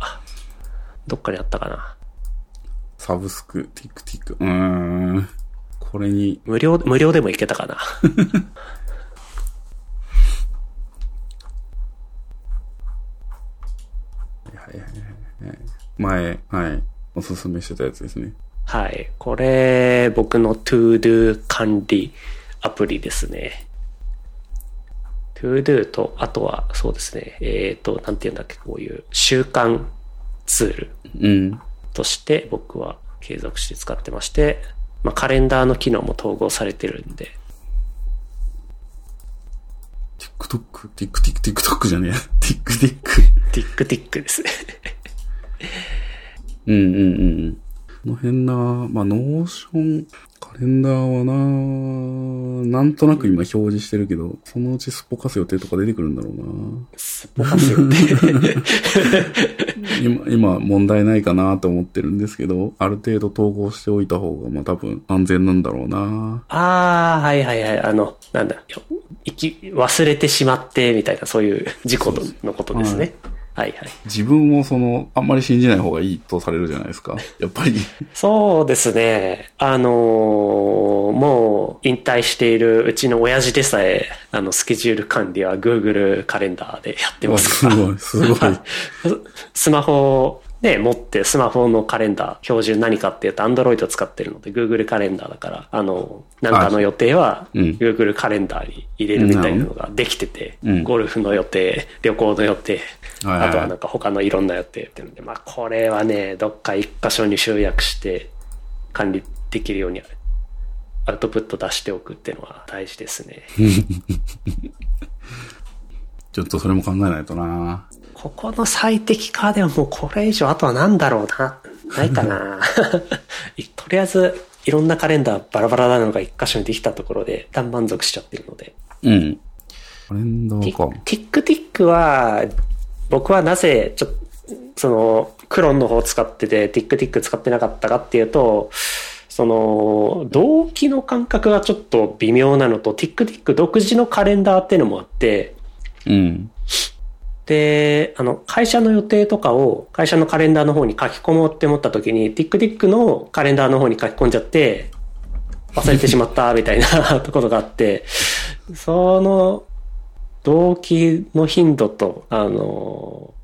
どっかにあったかな。サブスク、ティックティック。うーん。これに、無料、無料でもいけたかな。はいはいはいはい。前、はい。おすすめしてたやつですね。はい。これ、僕の ToDo 管理アプリですね。ToDo と、あとは、そうですね。えっ、と、なんて言うんだっけ、こういう習慣ツールうん。として僕は継続して使ってまして、まあ、カレンダーの機能も統合されてるんで、TikTok、TikTok、TikTok じゃねえや。TikTok。 TickTick ですね。うんうんうん。この辺な、まあ、 Notion、カレンダーはな、なんとなく今表示してるけど、そのうちすっぽかす予定とか出てくるんだろうな。すっぽかすよって。今、今問題ないかなと思ってるんですけど、ある程度統合しておいた方が、まあ多分安全なんだろうな。ああ、はいはいはい。あの、なんだ、いき、忘れてしまって、みたいな、そういう事故のことですね。はいはい。自分をその、あんまり信じない方がいいとされるじゃないですか。やっぱり。そうですね。あのーもう引退しているうちの親父でさえ、あの、スケジュール管理は Google カレンダーでやってますから。すごい、すごい。スマホね、持ってスマホのカレンダー、標準何かっていうと Android 使ってるので Google カレンダーだから、あの、なんかの予定はうん。Google カレンダーに入れるみたいなのができてて、うん。ゴルフの予定、旅行の予定、あとはなんか他のいろんな予定っていうので、まあこれはね、どっか一箇所に集約して管理できるようにアウトプット出しておくっていうのは大事ですね。ちょっとそれも考えないとなここの最適化ではもうこれ以上あとは何だろうな。ないかな。とりあえずいろんなカレンダーバラバラなのが一箇所にできたところで一旦満足しちゃってるので。うん。カレンダーか。ティックティックは、僕はなぜ、ちょっと、その、クロンの方を使ってて、ティックティック使ってなかったかっていうと、その、動機の感覚がちょっと微妙なのと、ティックティック独自のカレンダーっていうのもあって、うん。で、あの、会社の予定とかを会社のカレンダーの方に書き込もうって思った時に、ティックティックのカレンダーの方に書き込んじゃって、忘れてしまったみたいな ところがあって、その動機の頻度と、あの、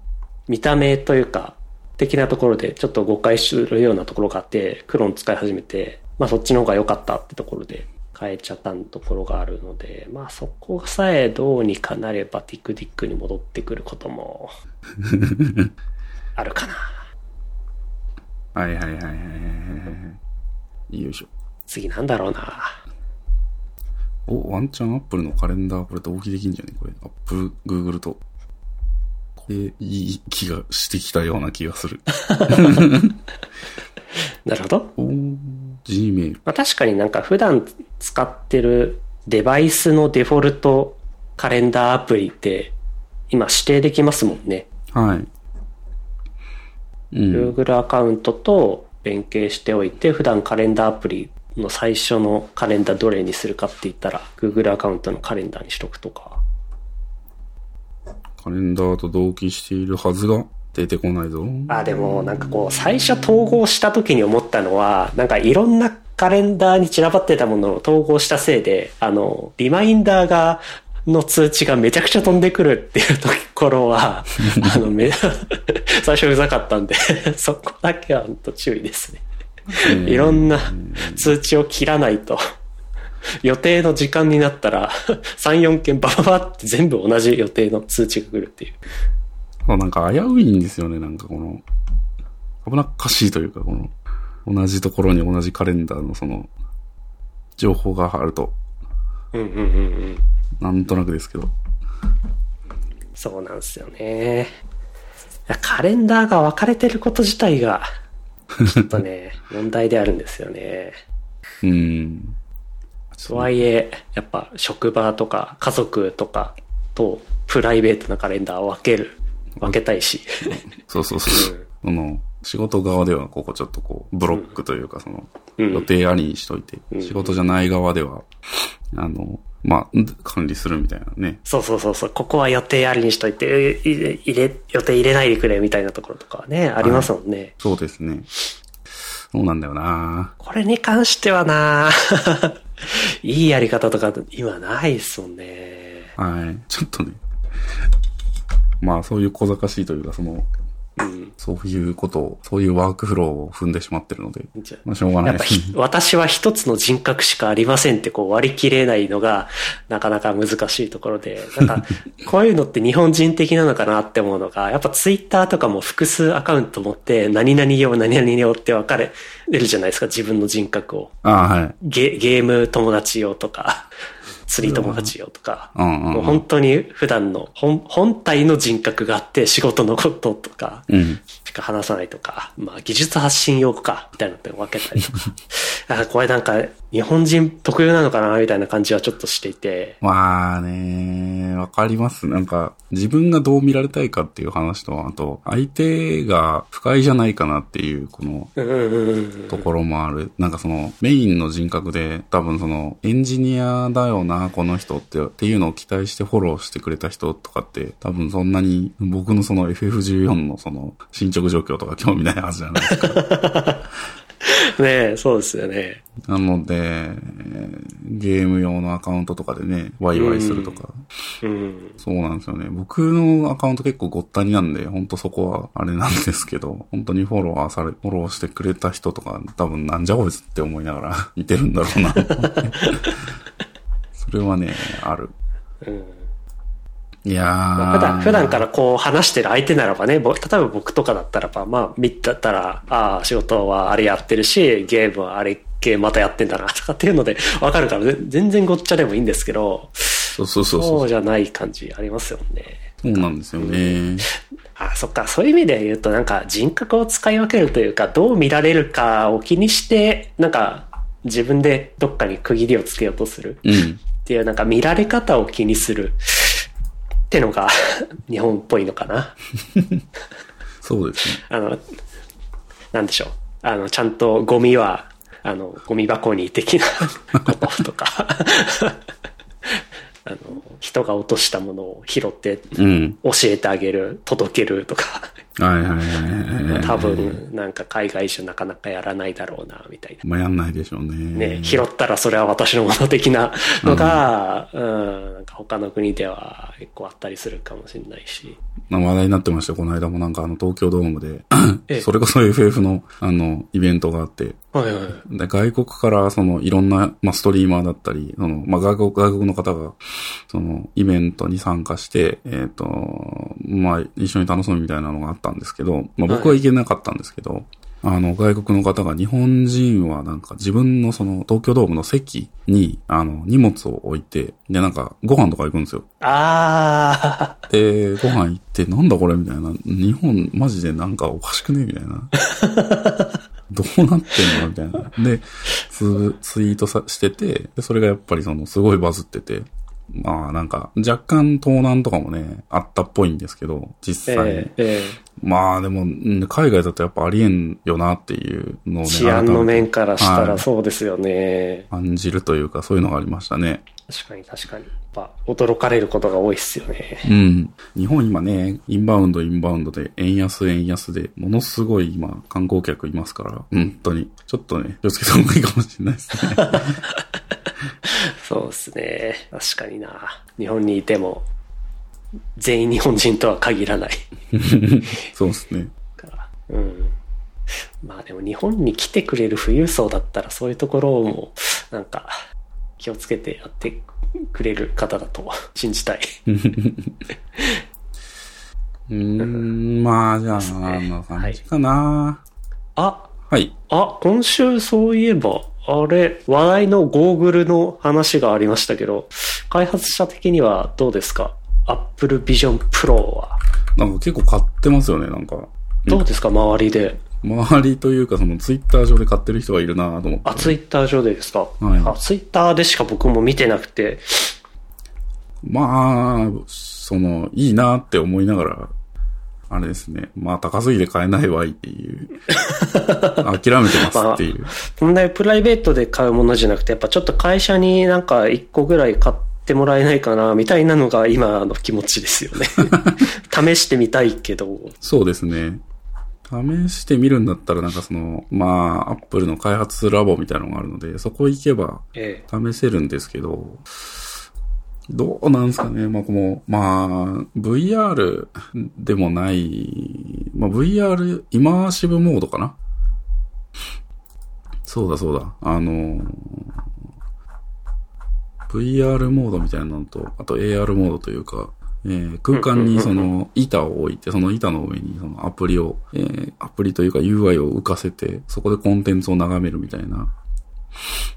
見た目というか、的なところでちょっと誤解するようなところがあって、クローン使い始めて、まあそっちの方が良かったってところで。変えちゃったところがあるので、まあそこさえどうにかなればティックティックに戻ってくることも あるかな。はいはいはいはいはいはい。よいしょ。次なんだろうな。お、ワンチャンアップルのカレンダーこれ同期できんじゃね？これ。アップル、グーグルと。これ、いい気がしてきたような気がする。なるほど。おー、Gmail。まあ、確かになんか普段使ってるデバイスのデフォルトカレンダーアプリって今指定できますもんね。はい。うん。Google アカウントと連携しておいて普段カレンダーアプリの最初のカレンダーどれにするかって言ったら Google アカウントのカレンダーにしとくとか。カレンダーと同期しているはずが出てこないぞ。あ、でもなんかこう最初統合した時に思ったのはなんかいろんなカレンダーに散らばってたものを統合したせいであのリマインダーがの通知がめちゃくちゃ飛んでくるっていうところは あのめ 最初うざかったんで そこだけは本当注意ですね。いろんな通知を切らないと予定の時間になったら3、4件バババって全部同じ予定の通知が来るっていう。そうなんか危ういんですよね、なんかこの、危なっかしいというか、この、同じところに同じカレンダーのその、情報があると、うんうんうんうん。なんとなくですけど。そうなんですよね。カレンダーが分かれてること自体が、ちょっとね、問題であるんですよね。うん。とはいえ、やっぱ職場とか家族とかとプライベートなカレンダーを分ける、分けたいし。そうそうそう。その、仕事側ではここちょっとこう、ブロックというか、その、うん予定ありにしといて、ん仕事じゃない側では、あの、まあ、ん管理するみたいなね。そうそうそうそう、ここは予定ありにしといて、い入れ、予定入れないでくれみたいなところとかはね、ありますもんね。そうですね。そうなんだよなこれに関してはな いいやり方とか今ないっすもんね。はい。ちょっとね。まあ、そういう小賢しいというか、その、うん。そういうことを、そういうワークフローを踏んでしまってるので、まあ、しょうがないですひ、私は一つの人格しかありませんってこう割り切れないのがなかなか難しいところで、なんか、こういうのって日本人的なのかなって思うのが、やっぱツイッターとかも複数アカウント持って、何々用、何々用って分かれるじゃないですか、自分の人格を。ああ、はい。ゲゲーム友達用とか、釣り友達用とか、うんうんうんもう本当に普段の本本体の人格があって仕事のこととか、うん。しか話さないとか、まあ技術発信用か、みたいなのって分けたりとか。あこれなんか日本人特有なのかな、みたいな感じはちょっとしていて。まあね、わかります。なんか、自分がどう見られたいかっていう話と、あと、相手が不快じゃないかなっていう、この。ところもある。なんかその、メインの人格で、多分その、エンジニアだよな、この人って、っていうのを期待してフォローしてくれた人とかって、多分そんなに、僕のその FF14 のその、進捗状況とか興味ないはずじゃないですか。ねえ、そうですよね。なので、ゲーム用のアカウントとかでね、ワイワイするとか。うん。そうなんですよね。僕のアカウント結構ごったになんで、ほんとそこはあれなんですけど、本当にフォロワーされ、フォローしてくれた人とか、多分なんじゃこいつって思いながら 見てるんだろうな。それはね、ある。うんいやー。普段、普段からこう話してる相手ならばね、ぼ例えば僕とかだったらば、まあ見たったら、ああ、仕事はあれやってるし、ゲームはあれ系またやってんだな、とかっていうのでわかるから、ぜ全然ごっちゃでもいいんですけど、そうそうそうそそうう。じゃない感じありますよね。そうなんですよね。あ、そっか。そういう意味で言うと、なんか人格を使い分けるというか、どう見られるかを気にして、なんか自分でどっかに区切りをつけようとするうん。っていう、なんか見られ方を気にするってのが 日本っぽいのかな。そうですね。あの、なんでしょう。あの、ちゃんとゴミは、あの、ゴミ箱に的なこととか、あの、人が落としたものを拾ってうん。教えてあげる、届けるとか、はいはいはい。多分、なんか海外じゃなかなかやらないだろうな、みたいな。まあやんないでしょうね。ね、拾ったらそれは私のもの的なのが、うん、なんか他の国では結構あったりするかもしれないし。まあ話題になってましたよこの間もなんかあの東京ドームでええ、それこそ FF のあのイベントがあって、はいはい。で外国からそのいろんな、まあ、ストリーマーだったり、その、まあ、外国、外国の方が、その、イベントに参加して、えっ、と、まあ、一緒に楽しむみたいなのがあったんですけど、まあ、僕は行けなかったんですけど、あの、外国の方が日本人はなんか自分のその東京ドームの席に、あの、荷物を置いて、で、なんかご飯とか行くんですよ。ああ、で、ご飯行って、なんだこれみたいな。日本、マジでなんかおかしくねみたいな。どうなってんのみたいな。で、ツツイートさしてて、で、それがやっぱりその、すごいバズってて、まあなんか、若干盗難とかもね、あったっぽいんですけど、実際に。えええまあでも、うん海外だとやっぱありえんよなっていうのをね、え治安の面からしたはいらそうですよね。感じるというか、そういうのがありましたね。確かに確かに。やっぱ驚かれることが多いっすよね。うん。日本今ね、インバウンド、インバウンドで、円安、円安で、ものすごい今、観光客いますから、本当に。ちょっとね、気をつけた方がいいかもしれないですね。そうですね。確かにな。日本にいても、全員日本人とは限らない そうですね。から。うん。まあでも日本に来てくれる富裕層だったらそういうところも、なんか、気をつけてやってくれる方だと信じたい。うーん、まあ、じゃあ、ねあんな感じかな。あ、はい。あ、今週そういえば、あれ、話題のゴーグルの話がありましたけど、開発者的にはどうですか ?Apple Vision Pro は。なんか結構買ってますよね、なんか。どうですか？周りで。周りというか、そのツイッター上で買ってる人がいるなと思って。あ、ツイッター上でですか、はいあ、ツイッターでしか僕も見てなくて。まあ、その、いいなって思いながら、あれですね。まあ、高すぎて買えないわいっていう。諦めてますっていう。問題プライベートで買うものじゃなくて、やっぱちょっと会社になんか一個ぐらい買ってもらえないかな、みたいなのが今の気持ちですよね。試してみたいけど。そうですね。試してみるんだったら、なんかその、まあ、アップルの開発ラボみたいなのがあるので、そこ行けばえ試せるんですけど、どうなんですかね。まあ、この、まあ、VR でもない、まあ、VR、イマーシブモードかなそうだそうだ。あの、VR モードみたいなのと、あと AR モードというか、えー空間にその板を置いて、その板の上にそのアプリを、えーアプリというか UI を浮かせて、そこでコンテンツを眺めるみたいな、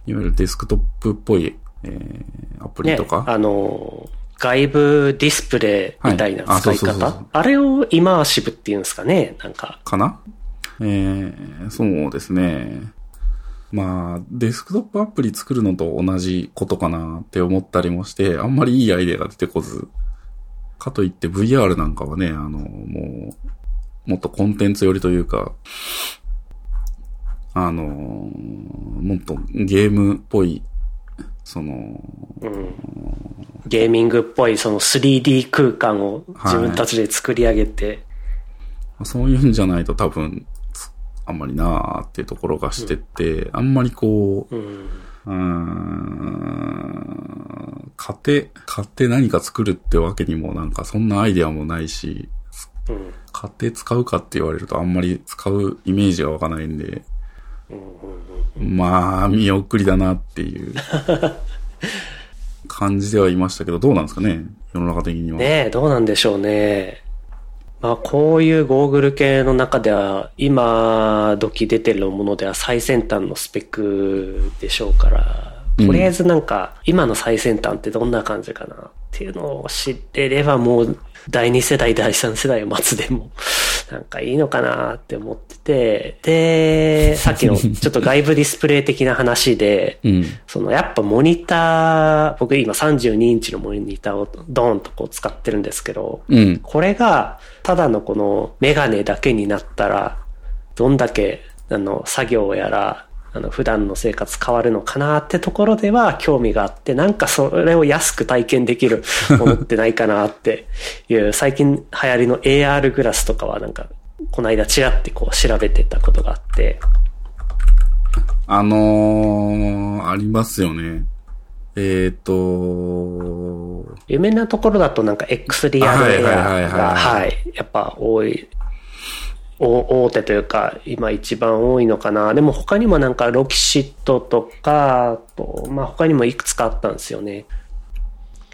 いわゆるデスクトップっぽい、えーアプリとか、、あの、外部ディスプレイみたいな使い方？あれをイマーシブっていうんですかね？なんか。かな？えー、そうですね。まあ、デスクトップアプリ作るのと同じことかなって思ったりもして、あんまりいいアイデアが出てこず、かといって VR なんかはね、あの、もう、もっとコンテンツ寄りというか、あの、もっとゲームっぽい、その、うんゲーミングっぽいその 3D 空間を自分たちで作り上げて、そういうんじゃないと多分、つあんまりなーっていうところがしてて、あんまりこう、うん。うーん、買って、買って何か作るってわけにもなんかそんなアイデアもないし、うん。買って使うかって言われるとあんまり使うイメージが湧かないんで、まあ、見送りだなっていう 感じではいましたけど、どうなんですかね？世の中的には。ねえ、どうなんでしょうね。まあ、こういうゴーグル系の中では、今時出てるものでは最先端のスペックでしょうから、とりあえずなんか、今の最先端ってどんな感じかなっていうのを知ってればもう、第2世代、第3世代を待つでも、なんかいいのかなって思ってて、で、さっきの ちょっと外部ディスプレイ的な話で、うん。そのやっぱモニター、僕今32インチのモニターをドーンとこう使ってるんですけど、うん。これがただのこのメガネだけになったら、どんだけあの作業やら、あの普段の生活変わるのかなってところでは興味があって、なんかそれを安く体験できるものってないかなっていう、最近流行りの AR グラスとかはなんか、この間チラってこう調べてたことがあって、あのー、ありますよね。えっ、と、有名なところだとなんか X リアルエアはいはいはいはいが、はい、やっぱ多い、お大手というか、今一番多いのかな。でも他にもなんかロキシットとか、あとまあ他にもいくつかあったんですよね。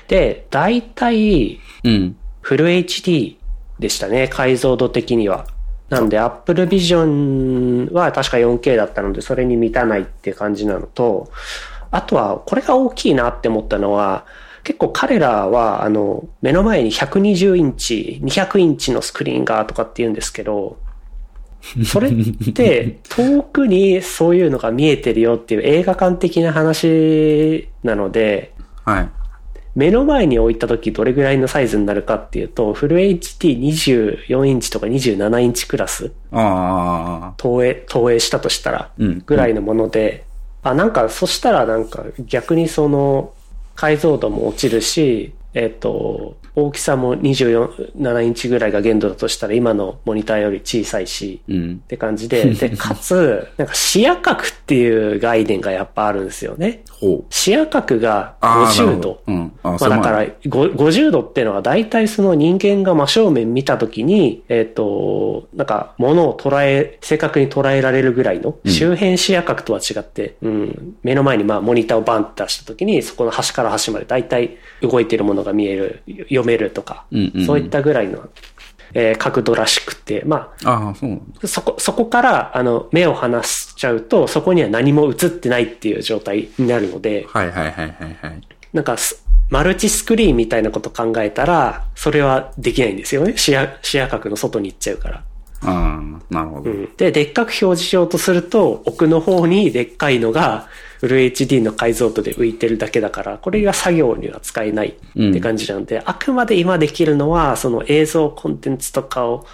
で、大体、うん。フル HD でしたね、解像度的には。なんで、Apple Vision は確か 4K だったので、それに満たないって感じなのと、あとは、これが大きいなって思ったのは、結構彼らは、あの、目の前に120インチ、200インチのスクリーンがとかって言うんですけど、それって 遠くにそういうのが見えてるよっていう映画館的な話なので、はい。目の前に置いた時どれぐらいのサイズになるかっていうと、フル HD24 インチとか27インチクラス、投影、投影したとしたら、うんぐらいのもので、あ、なんか、そしたらなんか逆にその、解像度も落ちるし、えっ、と、大きさも27インチぐらいが限度だとしたら今のモニターより小さいし、うんっ。て感じで、で、かつ、なんか視野角っていう概念がやっぱあるんですよね。視野角がああ、なる50ほど度。。うん。あまあだから、ご50度っていうのは大体その人間が真正面見たときに、えっ、と、なんか物を捉え、正確に捉えられるぐらいのうん周辺視野角とは違って、うん、目の前にまあモニターをバンって出したときに、そこの端から端まで大体動いてるものが見える、読めるとか、うんうんうんそういったぐらいの、えー角度らしくて、まあ、ああ、そ。そこ、そこから、あの、目を離しちゃうと、そこには何も映ってないっていう状態になるので、はいはいはいはいはい。なんかす、マルチスクリーンみたいなこと考えたら、それはできないんですよね。視野、視野角の外に行っちゃうから。ああ、なるほど。うん。で、でっかく表示しようとすると、奥の方にでっかいのが、フル HD の解像度で浮いてるだけだから、これが作業には使えないって感じなんで、あくまで今できるのは、その映像コンテンツとかを、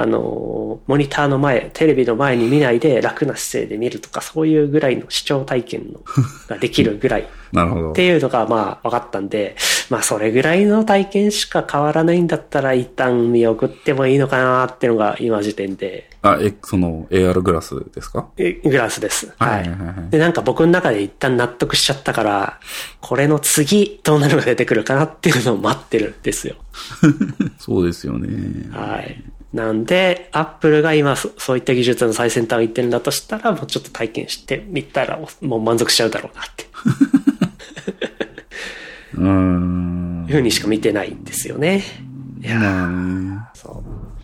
あの、モニターの前、テレビの前に見ないで楽な姿勢で見るとか、そういうぐらいの視聴体験のができるぐらい なるほどって。いうのがまあ分かったんで、まあそれぐらいの体験しか変わらないんだったら一旦見送ってもいいのかなっていうのが今時点で、あ、え、その AR グラスですか？えグラスです。ははいいはいはいはい。で、なんか僕の中で一旦納得しちゃったから、これの次どうなるのが出てくるかなっていうのを待ってるんですよ。そうですよね。はい。なんで、アップルが今そそういった技術の最先端を言ってるんだとしたら、もうちょっと体験してみたら、もう満足しちゃうだろうなって うーんいう。ふうにしか見てないんですよね。いやー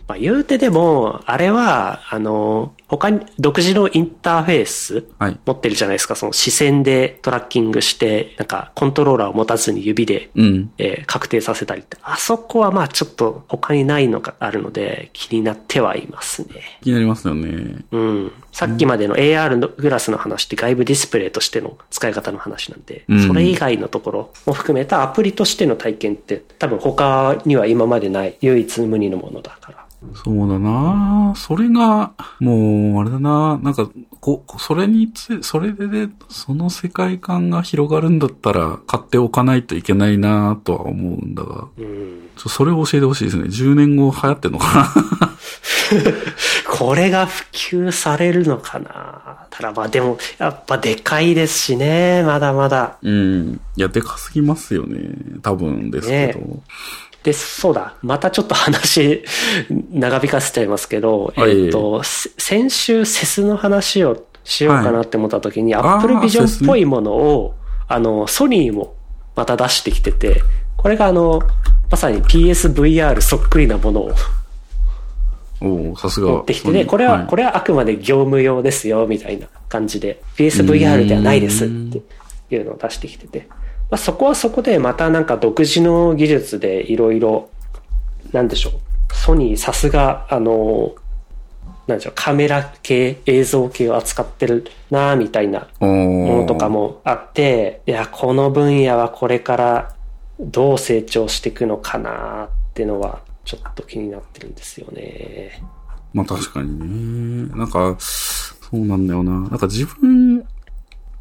まあ言うてでも、あれは、あの、他に独自のインターフェースはい。持ってるじゃないですか。その視線でトラッキングして、なんかコントローラーを持たずに指で、うん。えー確定させたりって。あそこはまあちょっと他にないのがあるので気になってはいますね。気になりますよね。うん。さっきまでの AR のグラスの話って外部ディスプレイとしての使い方の話なんで、うんそれ以外のところも含めたアプリとしての体験って多分他には今までない唯一無二のものだから。そうだなそれが、もう、あれだななんか、こ、それにつ、それでで、その世界観が広がるんだったら、買っておかないといけないなとは思うんだが、うん。ちょそれを教えてほしいですね。10年後流行ってんのかな これが普及されるのかなただまあでも、やっぱでかいですしね、まだまだ。うん。いや、でかすぎますよね。多分ですけど。ねで、そうだ。またちょっと話、長引かせちゃいますけど、はい。えっ、と、せ先週セスの話をしようかなって思った時に、あー Apple セ Vision っぽいものを、あの、ソニーもまた出してきてて、これがあの、まさに PSVR そっくりなものをおおさすが。持ってきてね、これは、これ、れはあくまで業務用ですよ、みたいな感じで、PSVR ではないですっていうのを出してきてて、まあ、そこはそこでまたなんか独自の技術でいろいろ、なんでしょう、ソニーさすが、あの、なんでしょう、カメラ系、映像系を扱ってるなみたいなものとかもあって、いや、この分野はこれからどう成長していくのかなってのは、ちょっと気になってるんですよね。まあ確かにね。なんか、そうなんだよな。なんか自分、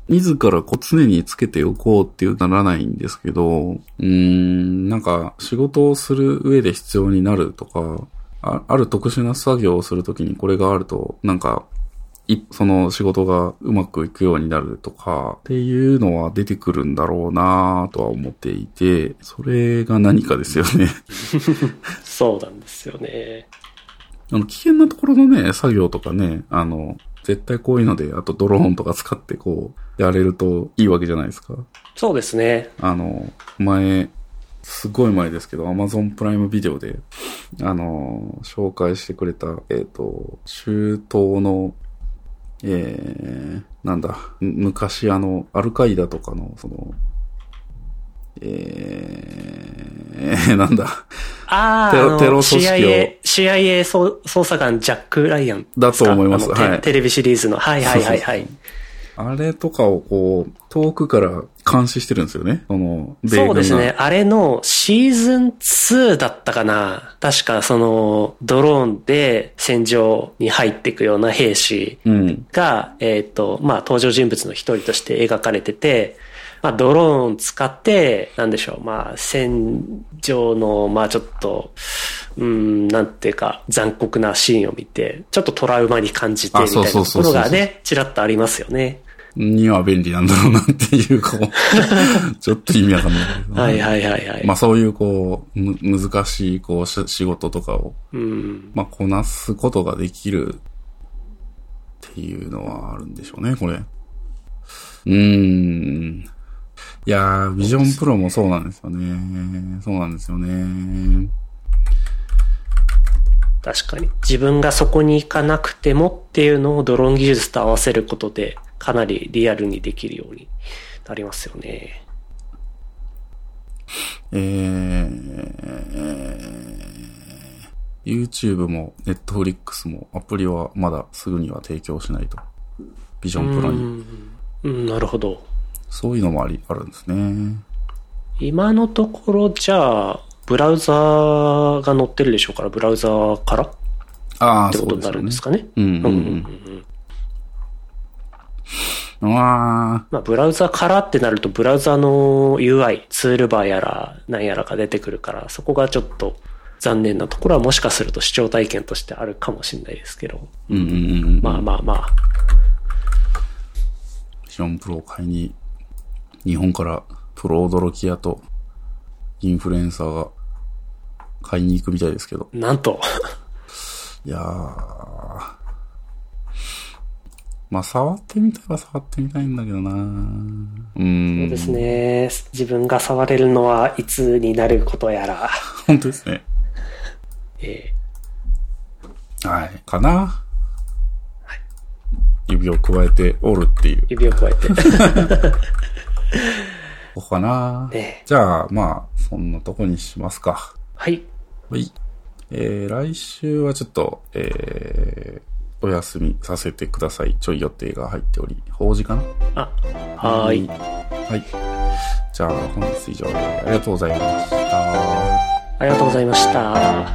自らこう常につけておこうっていうならないんですけど、うーん、なんか仕事をする上で必要になるとか、あある特殊な作業をするときにこれがあると、なんか、い、その仕事がうまくいくようになるとか、っていうのは出てくるんだろうなとは思っていて、それが何かですよね。そうなんですよね。あの、危険なところのね、作業とかね、あの、絶対こういうので、あとドローンとか使ってこう、やれるといいわけじゃないですか。そうですね。あの、前、すごい前ですけど、Amazon プライムビデオで、あの、紹介してくれた、えっ、と、中東の、えー、なんだ、む昔あの、アルカイダとかの、その、えー、なんだ、ああ、テロ組織を CIA、CIA 捜捜査官ジャック・ライアンだと思いますはいテレビシリーズの。はいはいはいはい。あれとかをこう、遠くから監視してるんですよね。その、そうですね。。あれのシーズン2だったかな。確かそのドローンで戦場に入っていくような兵士うん。が、えっ、と、まあ登場人物の一人として描かれてて、まあドローン使って、なんでしょう、まあ戦場の、まあちょっと、うん、なんていうか残酷なシーンを見て、ちょっとトラウマに感じてあみたいなところがね、ちらっとありますよね。には便利なんだろうなっていう、こう、ちょっと意味わかんないけど。はいはいはいはい。まあそういうこう、む、難しいこうし仕事とかを、うん。まあこなすことができるっていうのはあるんでしょうね、これ。うーん。いやー、ビジョンプロもそうなんですよね。そうなんですよね。確かに。自分がそこに行かなくてもっていうのをドローン技術と合わせることで、かなりリアルにできるようになりますよね。えー、YouTube も Netflix もアプリはまだすぐには提供しないと。ビジョンプロに。うん、うん、なるほど。そういうのもあり、あるんですね。今のところじゃあ、ブラウザーが載ってるでしょうから、ブラウザーから？っああ、てことにな。るんですかね。うんうんうんうんうんうん。わまあ、ブラウザからってなると、ブラウザの UI、ツールバーやら、なんやらが出てくるから、そこがちょっと残念なところはもしかすると視聴体験としてあるかもしれないですけど。ーうんうんうんうん。まあまあまあ。ビジョンプロを買いに、日本からプロ驚き屋とインフルエンサーが買いに行くみたいですけど。なんと、いやー。まあ、触ってみたいは触ってみたいんだけどなうん。そうですね。自分が触れるのはいつになることやら。本当ですね。えはい。かな指を加えておるっていうー、指を加えて。ここかなねじゃあ、まあ、そんなとこにしますか。はい。はい。えー、来週はちょっと、えー、お休みさせてください。ちょい予定が入っており、法事かな？あ、はーい。はい。じゃあ、本日以上でありがとうございました。ありがとうございました。あ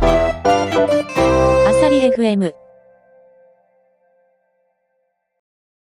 さり FM